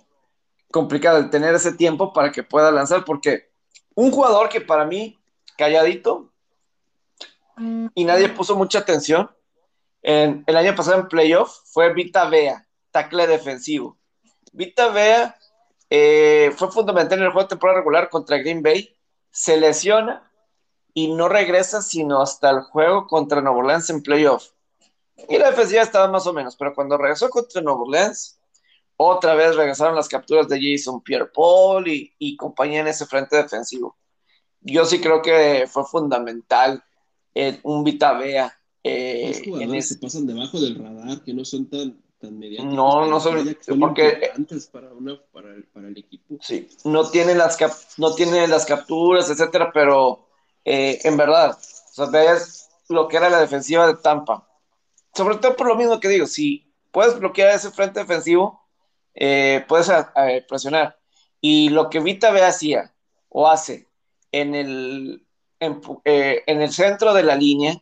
Speaker 1: complicado, el tener ese tiempo para que pueda lanzar, porque un jugador que para mí, calladito, y nadie puso mucha atención, en, el año pasado en playoff fue Vita Vea, tackle defensivo. Vita Vea eh, fue fundamental en el juego de temporada regular contra Green Bay, se lesiona y no regresa sino hasta el juego contra Nueva Orleans en playoff. Y la defensiva estaba más o menos, pero cuando regresó contra Nueva Orleans, otra vez regresaron las capturas de Jason Pierre Paul y, y compañía en ese frente defensivo. Yo sí creo que fue fundamental eh, un Vita Vea
Speaker 4: eh, jugadores que pasan debajo del radar, que no son tan, tan mediáticos.
Speaker 1: No, no son, porque
Speaker 4: para, una, para, el, para el equipo.
Speaker 1: Sí, no tienen las, cap, no tienen las capturas, etcétera, pero eh, en verdad, o sea, veas lo que era la defensiva de Tampa. Sobre todo por lo mismo que digo, si puedes bloquear ese frente defensivo, eh, puedes presionar. Y lo que Vita B hacía o hace en el, en, eh, en el centro de la línea,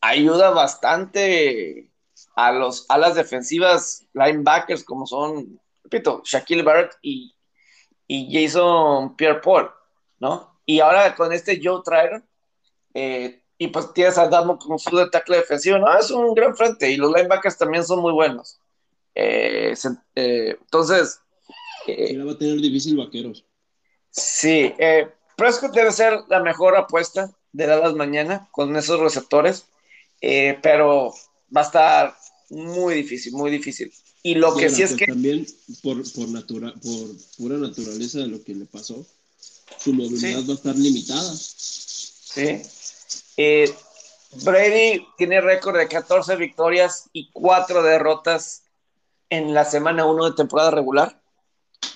Speaker 1: ayuda bastante a los alas defensivas linebackers como son, repito, Shaquille Barrett y, y Jason Pierre-Paul, ¿no? Y ahora con este Joe Trailer, eh, y pues tienes a Damo como su de tackle defensivo, ¿no? Es un gran frente y los linebackers también son muy buenos. Eh, eh, entonces...
Speaker 4: Va a tener difícil vaqueros.
Speaker 1: Sí, Prescott debe ser la mejor apuesta de Dallas mañana con esos receptores, pero va a estar muy difícil, muy difícil. Y lo que sí es que...
Speaker 4: También por, por, por pura naturaleza de lo que le pasó, su movilidad va a estar limitada.
Speaker 1: Sí. Eh, Brady tiene récord de 14 victorias y 4 derrotas en la semana 1 de temporada regular.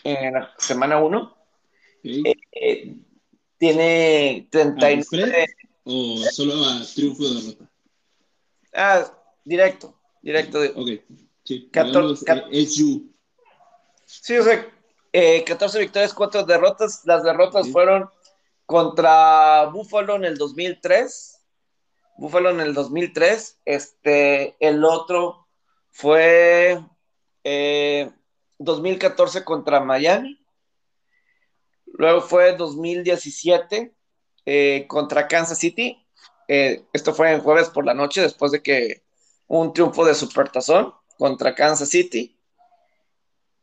Speaker 1: En la semana 1. Eh, eh, tiene 39.
Speaker 4: ¿O solo a triunfo de derrota?
Speaker 1: Ah, directo. Directo.
Speaker 4: Ok, sí.
Speaker 1: 14,
Speaker 4: es you.
Speaker 1: Sí, o sea, 14 victorias, 4 derrotas. Las derrotas fueron contra Buffalo en el 2003. Buffalo en el 2003. Este, el otro fue 2014 contra Miami. Luego fue 2017 eh, contra Kansas City. Eh, esto fue en jueves por la noche, después de que un triunfo de Supertazón contra Kansas City.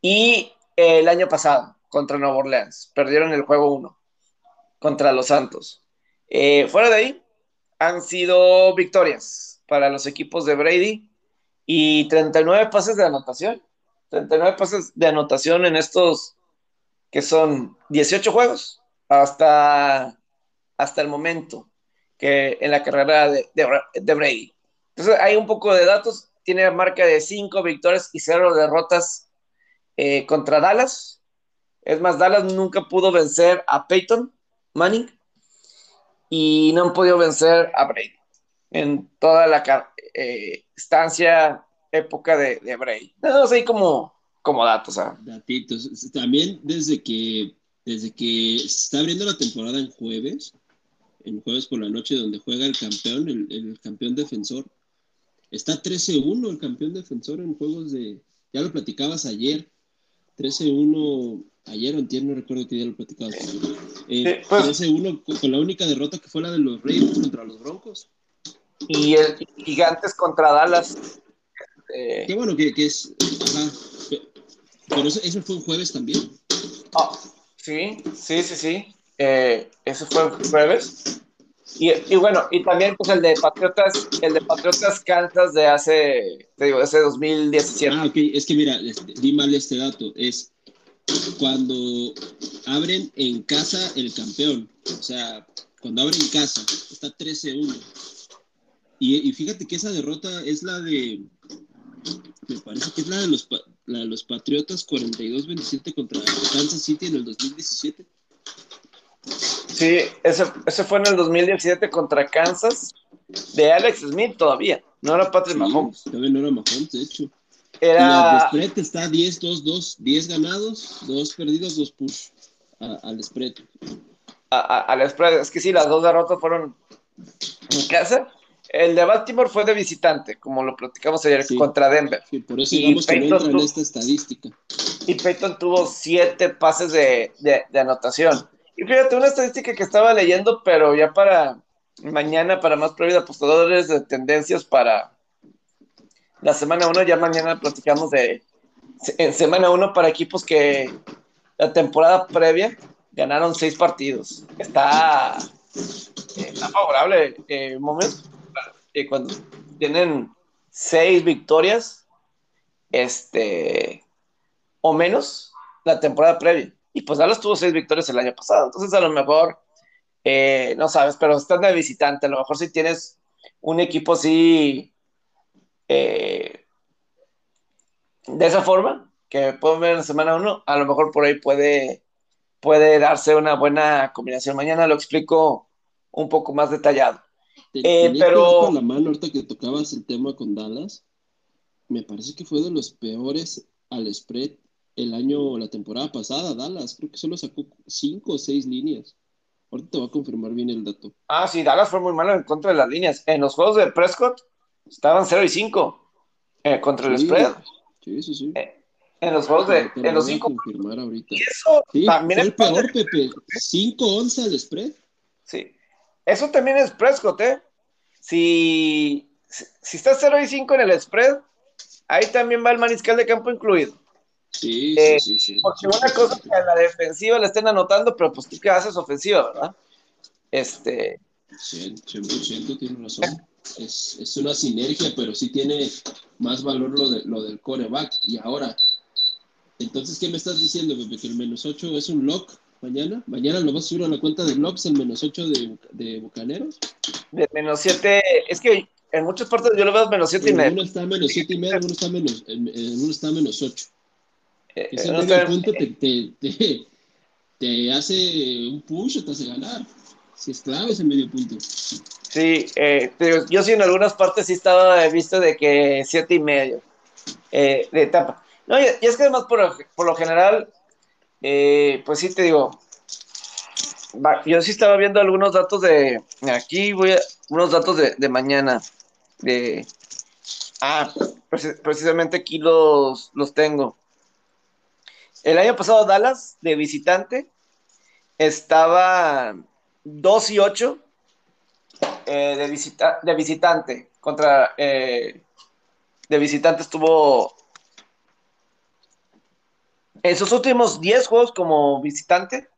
Speaker 1: Y el año pasado contra Nueva Orleans. Perdieron el juego 1 contra los Santos. Eh, fuera de ahí, han sido victorias para los equipos de Brady y 39 pases de anotación. 39 pases de anotación en estos que son 18 juegos hasta, hasta el momento que en la carrera de, de Brady. Entonces, hay un poco de datos. Tiene marca de 5 victorias y 0 derrotas eh, contra Dallas. Es más, Dallas nunca pudo vencer a Peyton Manning y no han podido vencer a Brady en toda la eh, estancia, época de, de Brady. No, sé, como, como datos. ¿ah?
Speaker 4: Datitos. También desde que, desde que se está abriendo la temporada en jueves, en jueves por la noche, donde juega el campeón, el, el campeón defensor, Está 13-1 el campeón defensor en juegos de. Ya lo platicabas ayer. 13-1 ayer o entiendo, no recuerdo que ya lo platicabas. Eh, 13-1 pues. con la única derrota que fue la de los Ravens contra los Broncos.
Speaker 1: Y el Gigantes contra Dallas.
Speaker 4: Eh, Qué bueno que, que es. Ajá. Pero eso, eso, fue un jueves también.
Speaker 1: Ah, sí, sí, sí, sí. Eh, eso fue un jueves. Y, bueno, y también pues el de Patriotas, el de Patriotas Kansas de hace, te digo, ese 2017.
Speaker 4: Ah, ok, es que mira, di mal este dato, es cuando abren en casa el campeón, o sea, cuando abren en casa, está 13-1. Y, y, fíjate que esa derrota es la de, me parece que es la de los, la de los Patriotas 42-27 contra Kansas City en el 2017.
Speaker 1: Sí, ese, ese fue en el 2017 contra Kansas, de Alex Smith todavía, no era Patrick Mahomes.
Speaker 4: Todavía no era Mahomes, de hecho.
Speaker 1: Era...
Speaker 4: Y el spread está 10-2-2, 10 ganados, 2 perdidos, 2 push al spread.
Speaker 1: al spread, es que sí, las dos derrotas fueron en casa. El de Baltimore fue de visitante, como lo platicamos ayer, contra Denver.
Speaker 4: Sí, por eso y que no entra en esta estadística.
Speaker 1: Y Peyton tuvo 7 pases de, de, de anotación. Y fíjate, una estadística que estaba leyendo, pero ya para mañana, para más previa apostadores de tendencias para la semana 1, ya mañana platicamos de en semana 1 para equipos que la temporada previa ganaron seis partidos. Está, está favorable eh, momento eh, cuando tienen seis victorias este o menos la temporada previa. Y pues Dallas tuvo seis victorias el año pasado. Entonces, a lo mejor, eh, no sabes, pero estás de visitante. A lo mejor si tienes un equipo así, eh, de esa forma, que pueden ver en semana 1, a lo mejor por ahí puede, puede darse una buena combinación. Mañana lo explico un poco más detallado.
Speaker 4: Eh, pero... la mano ahorita que tocabas el tema con Dallas, me parece que fue de los peores al spread el año, la temporada pasada, Dallas. Creo que solo sacó cinco o seis líneas. Ahorita te voy a confirmar bien el dato.
Speaker 1: Ah, sí, Dallas fue muy malo en contra de las líneas. En los juegos de Prescott estaban 0 y 5 eh, contra el spread.
Speaker 4: Sí, sí, sí.
Speaker 1: Eh, en los juegos de. en los 5.
Speaker 4: confirmar ahorita.
Speaker 1: Y eso también
Speaker 4: es. el peor, Pepe. 5-11 al spread.
Speaker 1: Sí. Eso también es Prescott, ¿eh? Si, si está 0 y 5 en el spread, ahí también va el mariscal de campo incluido.
Speaker 4: Sí, sí, eh, sí, sí.
Speaker 1: Porque una cosa que a la defensiva le estén anotando, pero pues tú qué haces ofensiva, ¿verdad? Este.
Speaker 4: 100%, tiene razón. Es, es, una sinergia, pero sí tiene más valor lo, de, lo del coreback. Y ahora, entonces, ¿qué me estás diciendo, Pepe? ¿Que el menos 8 es un lock mañana? ¿Mañana lo vas a subir a la cuenta de locks, el menos 8 de, de Bucaneros?
Speaker 1: De menos 7, es que en muchas partes yo lo veo menos 7 y medio.
Speaker 4: Uno está menos 7 y medio, uno está menos, uno está menos 8. Eh, Ese medio punto te, te, te, te, hace un push o te hace ganar. Si es clave ese medio punto.
Speaker 1: Sí, eh, pero yo sí en algunas partes sí estaba visto de que 7 y medio eh, de etapa. No, y, es que además por, por lo general, eh, pues sí te digo, yo sí estaba viendo algunos datos de, aquí voy a, unos datos de, mañana, de, ah, precisamente aquí los, los tengo. El año pasado Dallas, de visitante, estaba 2 y 8 eh, de, visita, de visitante contra eh, de visitante estuvo en sus últimos 10 juegos como visitante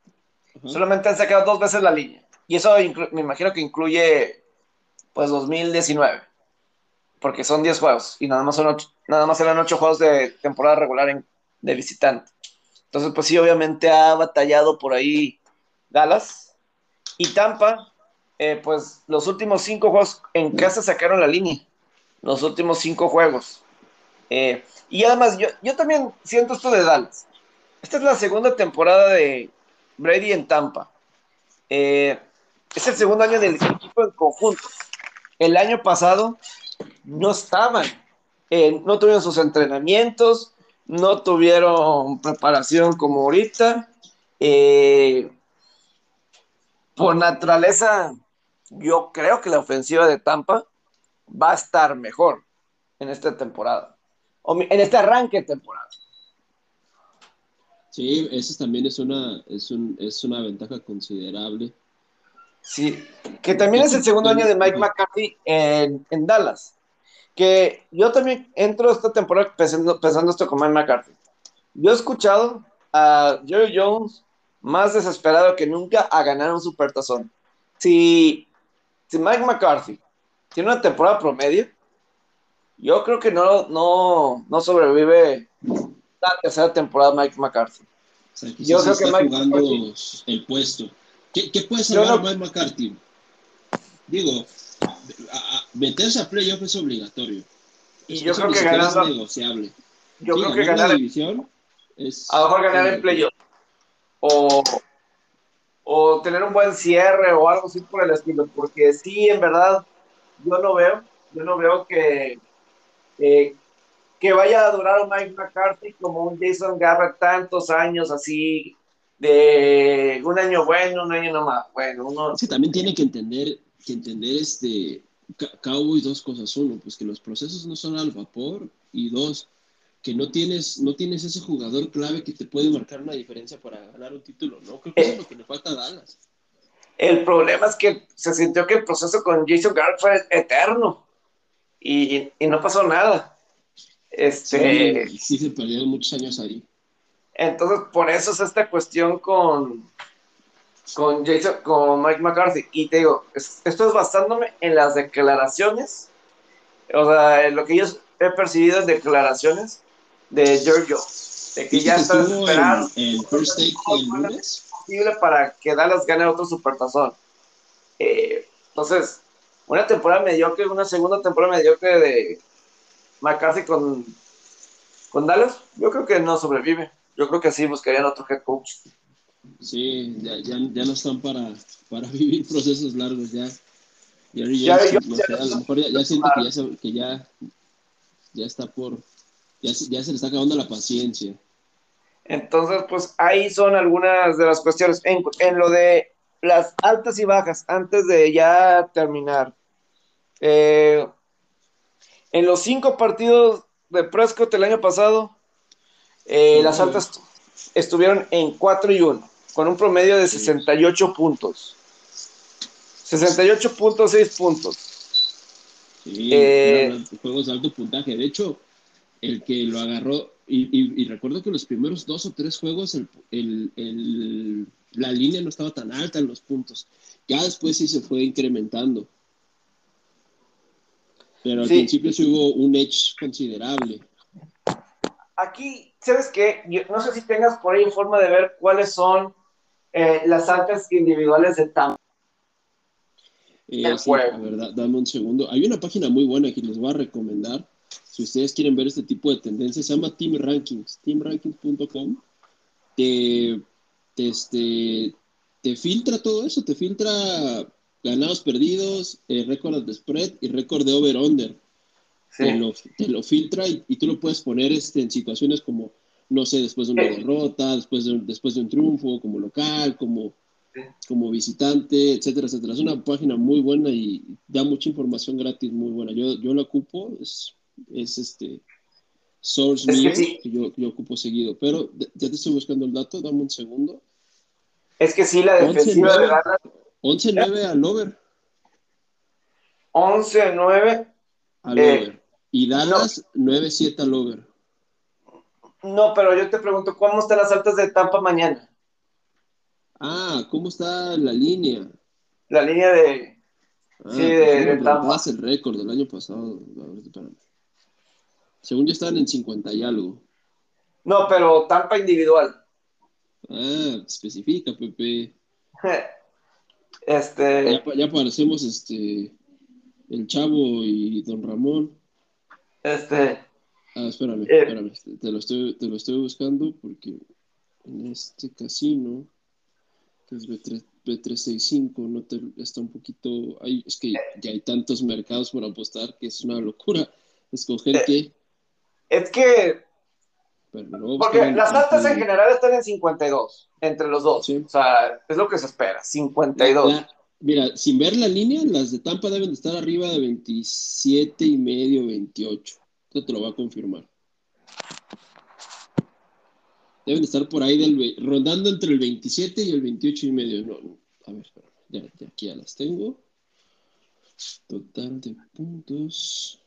Speaker 1: solamente han sacado dos veces la línea y eso me imagino que incluye pues 2019 porque son 10 juegos y nada más son nada más eran 8 juegos de temporada regular de visitante entonces pues sí obviamente ha batallado por ahí Dallas y Tampa eh, pues los últimos cinco juegos en casa sacaron la línea. Los últimos cinco juegos. Eh, y además, yo, yo también siento esto de Dallas. Esta es la segunda temporada de Brady en Tampa. Eh, es el segundo año del equipo en conjunto. El año pasado no estaban, no tuvieron sus entrenamientos, no tuvieron preparación como ahorita. por naturaleza, yo creo que la ofensiva de Tampa va a estar mejor en esta temporada, en este arranque de temporada.
Speaker 4: Sí, eso también es una, es, un, es una ventaja considerable.
Speaker 1: Sí, que también es el segundo año de Mike McCarthy en, en Dallas. Que yo también entro esta temporada pensando, pensando esto con Mike McCarthy. Yo he escuchado a Jerry Jones más desesperado que nunca a ganar un supertazón. Si si Mike McCarthy tiene una temporada promedio, yo creo que no, no, no sobrevive la tercera temporada Mike McCarthy.
Speaker 4: yo creo que Mike jugando McCarthy, el puesto. ¿Qué, qué puede salvar Mike McCarthy? Digo, meterse a playoff es obligatorio.
Speaker 1: Y yo creo que ganar
Speaker 4: es negociable.
Speaker 1: Yo creo que ganar
Speaker 4: la división es
Speaker 1: a lo mejor ganar en playoff o o tener un buen cierre o algo así por el estilo, porque sí, en verdad, yo no veo, yo no veo que, que vaya a durar un Mike McCarthy como un Jason Garrett tantos años así, de un año bueno, un año no más bueno. Uno...
Speaker 4: Sí, también tiene que entender, que entender este Cowboys dos cosas. Uno, pues que los procesos no son al vapor y dos, que no tienes, no tienes ese jugador clave que te puede marcar una diferencia para ganar un título, ¿no? Creo que eso es lo que le falta a Dallas.
Speaker 1: El problema es que se sintió que el proceso con Jason Garrett fue eterno y, y no pasó nada. Este,
Speaker 4: sí, sí, se perdieron muchos años ahí.
Speaker 1: Entonces, por eso es esta cuestión con, con, Jason, con Mike McCarthy. Y te digo, esto es basándome en las declaraciones, o sea, lo que yo he percibido en declaraciones de Giorgio, de que ya está esperando
Speaker 4: el, first take el lunes
Speaker 1: posible para que Dallas gane otro supertazón. Eh, entonces, una temporada mediocre, una segunda temporada mediocre de McCarthy con con Dallas, yo creo que no sobrevive. Yo creo que sí buscarían otro head coach.
Speaker 4: Sí, ya, ya, ya no están para, para [laughs] vivir procesos largos, ya. Ya,
Speaker 1: Ya,
Speaker 4: no sé, a lo mejor ya, ya siento que ya, se- que ya, ya está por, ya, ya se le está acabando la paciencia.
Speaker 1: Entonces, pues ahí son algunas de las cuestiones. En, en lo de las altas y bajas, antes de ya terminar. eh, en los cinco partidos de Prescott el año pasado, eh, las altas estuvieron en 4 y 1, con un promedio de 68 puntos. 68.6 puntos.
Speaker 4: Sí,
Speaker 1: Eh,
Speaker 4: juegos de alto puntaje. De hecho, el que lo agarró, y, y- y recuerdo que los primeros dos o tres juegos el, el- el- la línea no estaba tan alta en los puntos. Ya después sí se fue incrementando. Pero al
Speaker 1: Sí.
Speaker 4: principio sí hubo un edge considerable.
Speaker 1: Aquí, ¿sabes qué? Yo no sé si tengas por ahí forma de ver cuáles son eh, las altas individuales de Tampa.
Speaker 4: Eh,
Speaker 1: El
Speaker 4: sí, la verdad, dame un segundo. Hay una página muy buena que les voy a recomendar. Si ustedes quieren ver este tipo de tendencias, se llama Team Rankings, teamrankings.com. Te, te, este, te filtra todo eso, te filtra ganados, perdidos, eh, récord de spread y récord de over-under. Te, lo, te lo filtra y, y tú lo puedes poner este, en situaciones como, no sé, después de una
Speaker 1: Sí.
Speaker 4: derrota, después de, después de un triunfo, como local, como, como visitante, etcétera, etcétera. Es una página muy buena y da mucha información gratis, muy buena. Yo, yo la ocupo, es, es este source
Speaker 1: Es que
Speaker 4: mío
Speaker 1: sí.
Speaker 4: que yo, yo ocupo seguido. Pero ya te estoy buscando el dato, dame un segundo.
Speaker 1: Es que sí, la defensiva
Speaker 4: 11-9.
Speaker 1: de Dallas,
Speaker 4: 11-9 al over.
Speaker 1: 11-9.
Speaker 4: Al
Speaker 1: Eh,
Speaker 4: over. Y Dallas 9-7 al over.
Speaker 1: No, pero yo te pregunto, ¿cómo están las altas de Tampa mañana?
Speaker 4: Ah, ¿cómo está la línea?
Speaker 1: La línea de...
Speaker 4: Ah,
Speaker 1: Sí, de-
Speaker 4: pues
Speaker 1: de
Speaker 4: me
Speaker 1: Tampa.
Speaker 4: preguntabas el récord del año pasado. A ver, espérame. Según yo estaban en 50 y algo.
Speaker 1: No, pero Tampa individual.
Speaker 4: Ah, especifica, Pepe. [laughs]
Speaker 1: Este...
Speaker 4: Ya, ya parecemos este el Chavo y Don Ramón.
Speaker 1: Este...
Speaker 4: Ah, espérame,
Speaker 1: Eh.
Speaker 4: espérame. Te, te lo estoy, te lo estoy buscando porque en este casino, que es B3, B365, no te, está un poquito. Ay, es que ya hay tantos mercados por apostar que es una locura escoger
Speaker 1: Eh.
Speaker 4: qué.
Speaker 1: Es que
Speaker 4: Pero
Speaker 1: Porque las altas en
Speaker 4: en-
Speaker 1: general están en 52, entre los dos.
Speaker 4: Sí.
Speaker 1: O sea, es lo que se espera, 52.
Speaker 4: La- mira, sin ver la línea, las de Tampa deben de estar arriba de 27 y medio, 28. Esto te lo va a confirmar. Deben de estar por ahí del, rondando entre el 27 y el 28 y medio. No, no, a ver. Ya, ya, aquí ya las tengo. Total de puntos.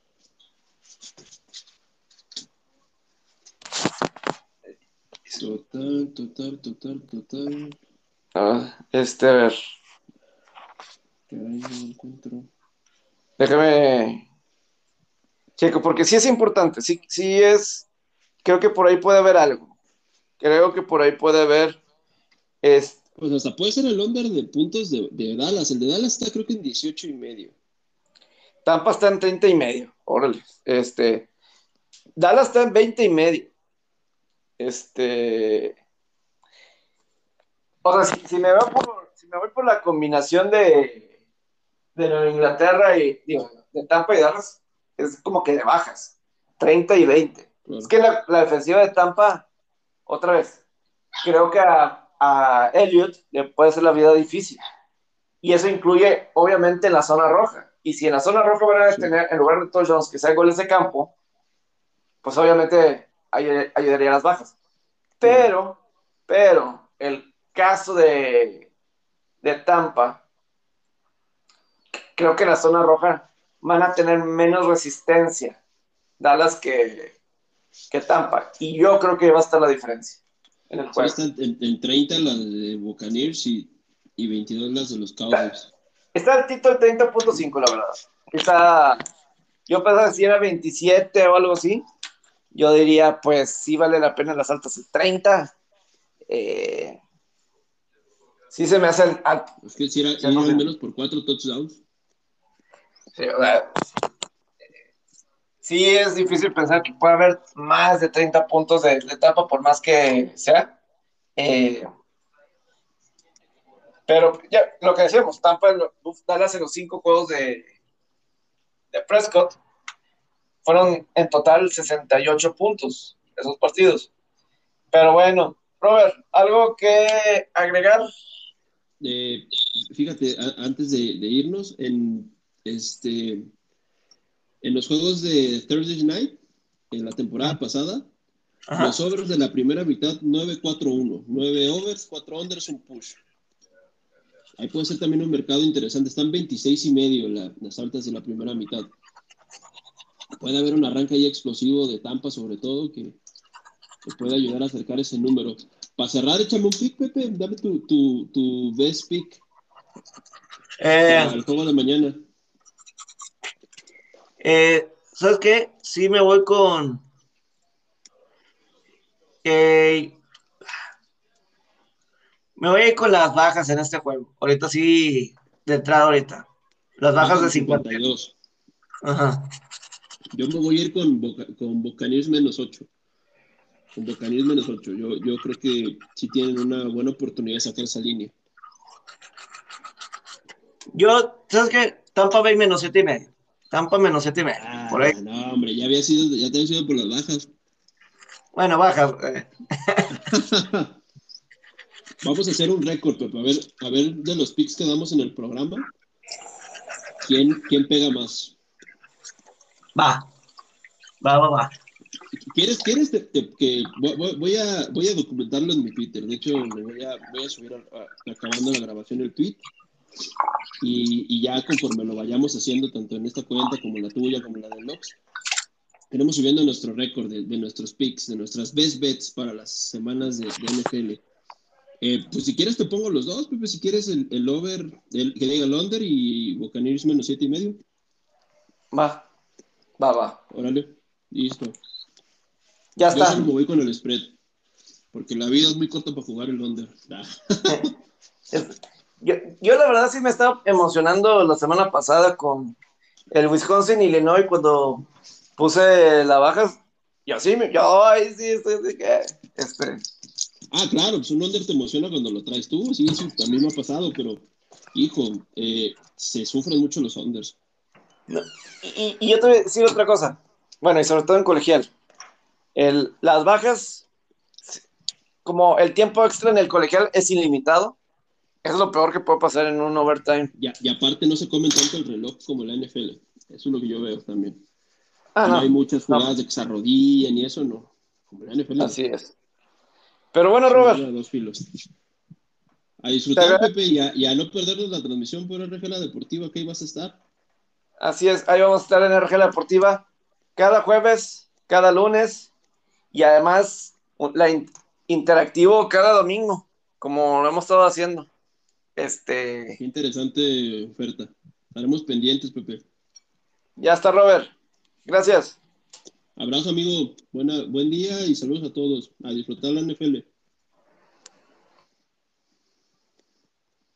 Speaker 4: Total, total, total, total.
Speaker 1: Ah, este, a ver,
Speaker 4: Caray, no lo encuentro.
Speaker 1: déjame. Checo, porque sí es importante, sí, sí es. Creo que por ahí puede haber algo. Creo que por ahí puede haber. Es,
Speaker 4: Pues hasta puede ser el under de puntos de, de Dallas. El de Dallas está creo que en 18 y medio.
Speaker 1: Tampa está en 30 y medio. Órale. Este. Dallas está en 20 y medio. Este. O sea, si, si me voy por, si me voy por la combinación de, de Nueva Inglaterra y digo, de Tampa y Dallas, es como que de bajas. 30 y 20.
Speaker 4: Claro.
Speaker 1: Es que la, la defensiva de Tampa, otra vez, creo que a, a Elliot le puede hacer la vida difícil. Y eso incluye, obviamente, la zona roja. Y si en la zona roja van a tener, en lugar de touchdowns, que sean goles de campo, pues obviamente ayudaría a las bajas. Pero, pero, el caso de, de Tampa, creo que la zona roja van a tener menos resistencia Dallas que, que Tampa. Y yo creo que va a estar la diferencia en el
Speaker 4: Sí,
Speaker 1: juego.
Speaker 4: están en, en 30 las de Buccaneers y, y 22 las de los Cowboys.
Speaker 1: Está el título del 30.5, la verdad. Está, yo pensaba que si era 27 o algo así, yo diría, pues sí vale la pena las altas el 30. Eh, sí se me hace alto.
Speaker 4: Es que si era,
Speaker 1: no, sí.
Speaker 4: menos por cuatro touchdowns.
Speaker 1: Sí, o sea, sí es difícil pensar que pueda haber más de 30 puntos de, etapa, por más que sea. Eh, pero ya, lo que decíamos, Tampa, Dallas en los cinco juegos de, de Prescott fueron en total 68 puntos esos partidos. Pero bueno, Robert, ¿algo que agregar?
Speaker 4: Eh, fíjate, antes de, irnos, en este en los juegos de Thursday Night, en la temporada pasada, los overs de la primera mitad 9-4-1, 9 overs, 4 unders, un push. Ahí puede ser también un mercado interesante. Están 26 y medio las altas de la primera mitad. Puede haber un arranque ahí explosivo de Tampa, sobre todo, que, puede ayudar a acercar ese número. Para cerrar, échame un pick, Pepe. Dame tu, tu, tu best pick.
Speaker 1: Eh,
Speaker 4: el juego de mañana.
Speaker 1: Eh, ¿Sabes qué? Sí, me voy con. Eh, me voy a ir con las bajas en este juego. Ahorita sí, de entrada ahorita. Las bajas de 52. Ajá.
Speaker 4: Yo me voy a ir con, con Buccaneers menos 8. Con Buccaneers menos 8. Yo, yo creo que sí tienen una buena oportunidad de sacar esa línea.
Speaker 1: Yo, ¿sabes qué? Tampa Bay menos 7 y medio. Tampa menos 7 y medio.
Speaker 4: Ah, por ahí. No, hombre, ya había sido, ya te había sido por las bajas.
Speaker 1: Bueno, bajas. Eh. [laughs]
Speaker 4: Vamos a hacer un récord, Pepe. A ver, a ver de los picks que damos en el programa. ¿Quién, quién pega más?
Speaker 1: Va. Va, va, va.
Speaker 4: ¿Quieres, quieres que voy, a, voy a documentarlo en mi Twitter? De hecho, me voy a, voy a subir acabando la grabación el tweet. Y, y, ya conforme lo vayamos haciendo, tanto en esta cuenta como la tuya, como la de Nox, iremos subiendo nuestro récord de, de, nuestros picks, de nuestras best bets para las semanas de, de NFL. Eh, pues si quieres te pongo los dos, Pepe, si quieres el, el over, el, que diga el under y Buccaneers menos siete y medio.
Speaker 1: Va, va, va.
Speaker 4: Órale, listo.
Speaker 1: Ya está.
Speaker 4: Yo me voy con el spread, porque la vida es muy corta para jugar el under. [laughs]
Speaker 1: yo, yo la verdad sí me estaba emocionando la semana pasada con el Wisconsin y Illinois cuando puse la baja. Y así me, yo, ay, sí, estoy así que, este,
Speaker 4: Ah, claro, pues un under te emociona cuando lo traes tú, sí, sí, también me ha pasado, pero, hijo, eh, se sufren mucho los unders.
Speaker 1: Y, y, yo te voy a decir otra cosa, bueno, y sobre todo en colegial, el, las bajas, como el tiempo extra en el colegial es ilimitado, es lo peor que puede pasar en un overtime.
Speaker 4: Y, y aparte no se comen tanto el reloj como la NFL, eso es lo que yo veo también. Ah, no, hay muchas jugadas de que se arrodillan y eso no, como la NFL.
Speaker 1: Así es. Pero bueno, Robert.
Speaker 4: A disfrutar, Pepe, y a, no perdernos la transmisión por RG Deportiva, que ahí vas a estar.
Speaker 1: Así es, ahí vamos a estar en RG Deportiva cada jueves, cada lunes y además la interactivo cada domingo, como lo hemos estado haciendo. Este.
Speaker 4: Qué interesante oferta. Estaremos pendientes, Pepe.
Speaker 1: Ya está, Robert. Gracias.
Speaker 4: Abrazo, amigo. Buena, buen día y saludos a todos. A disfrutar la NFL.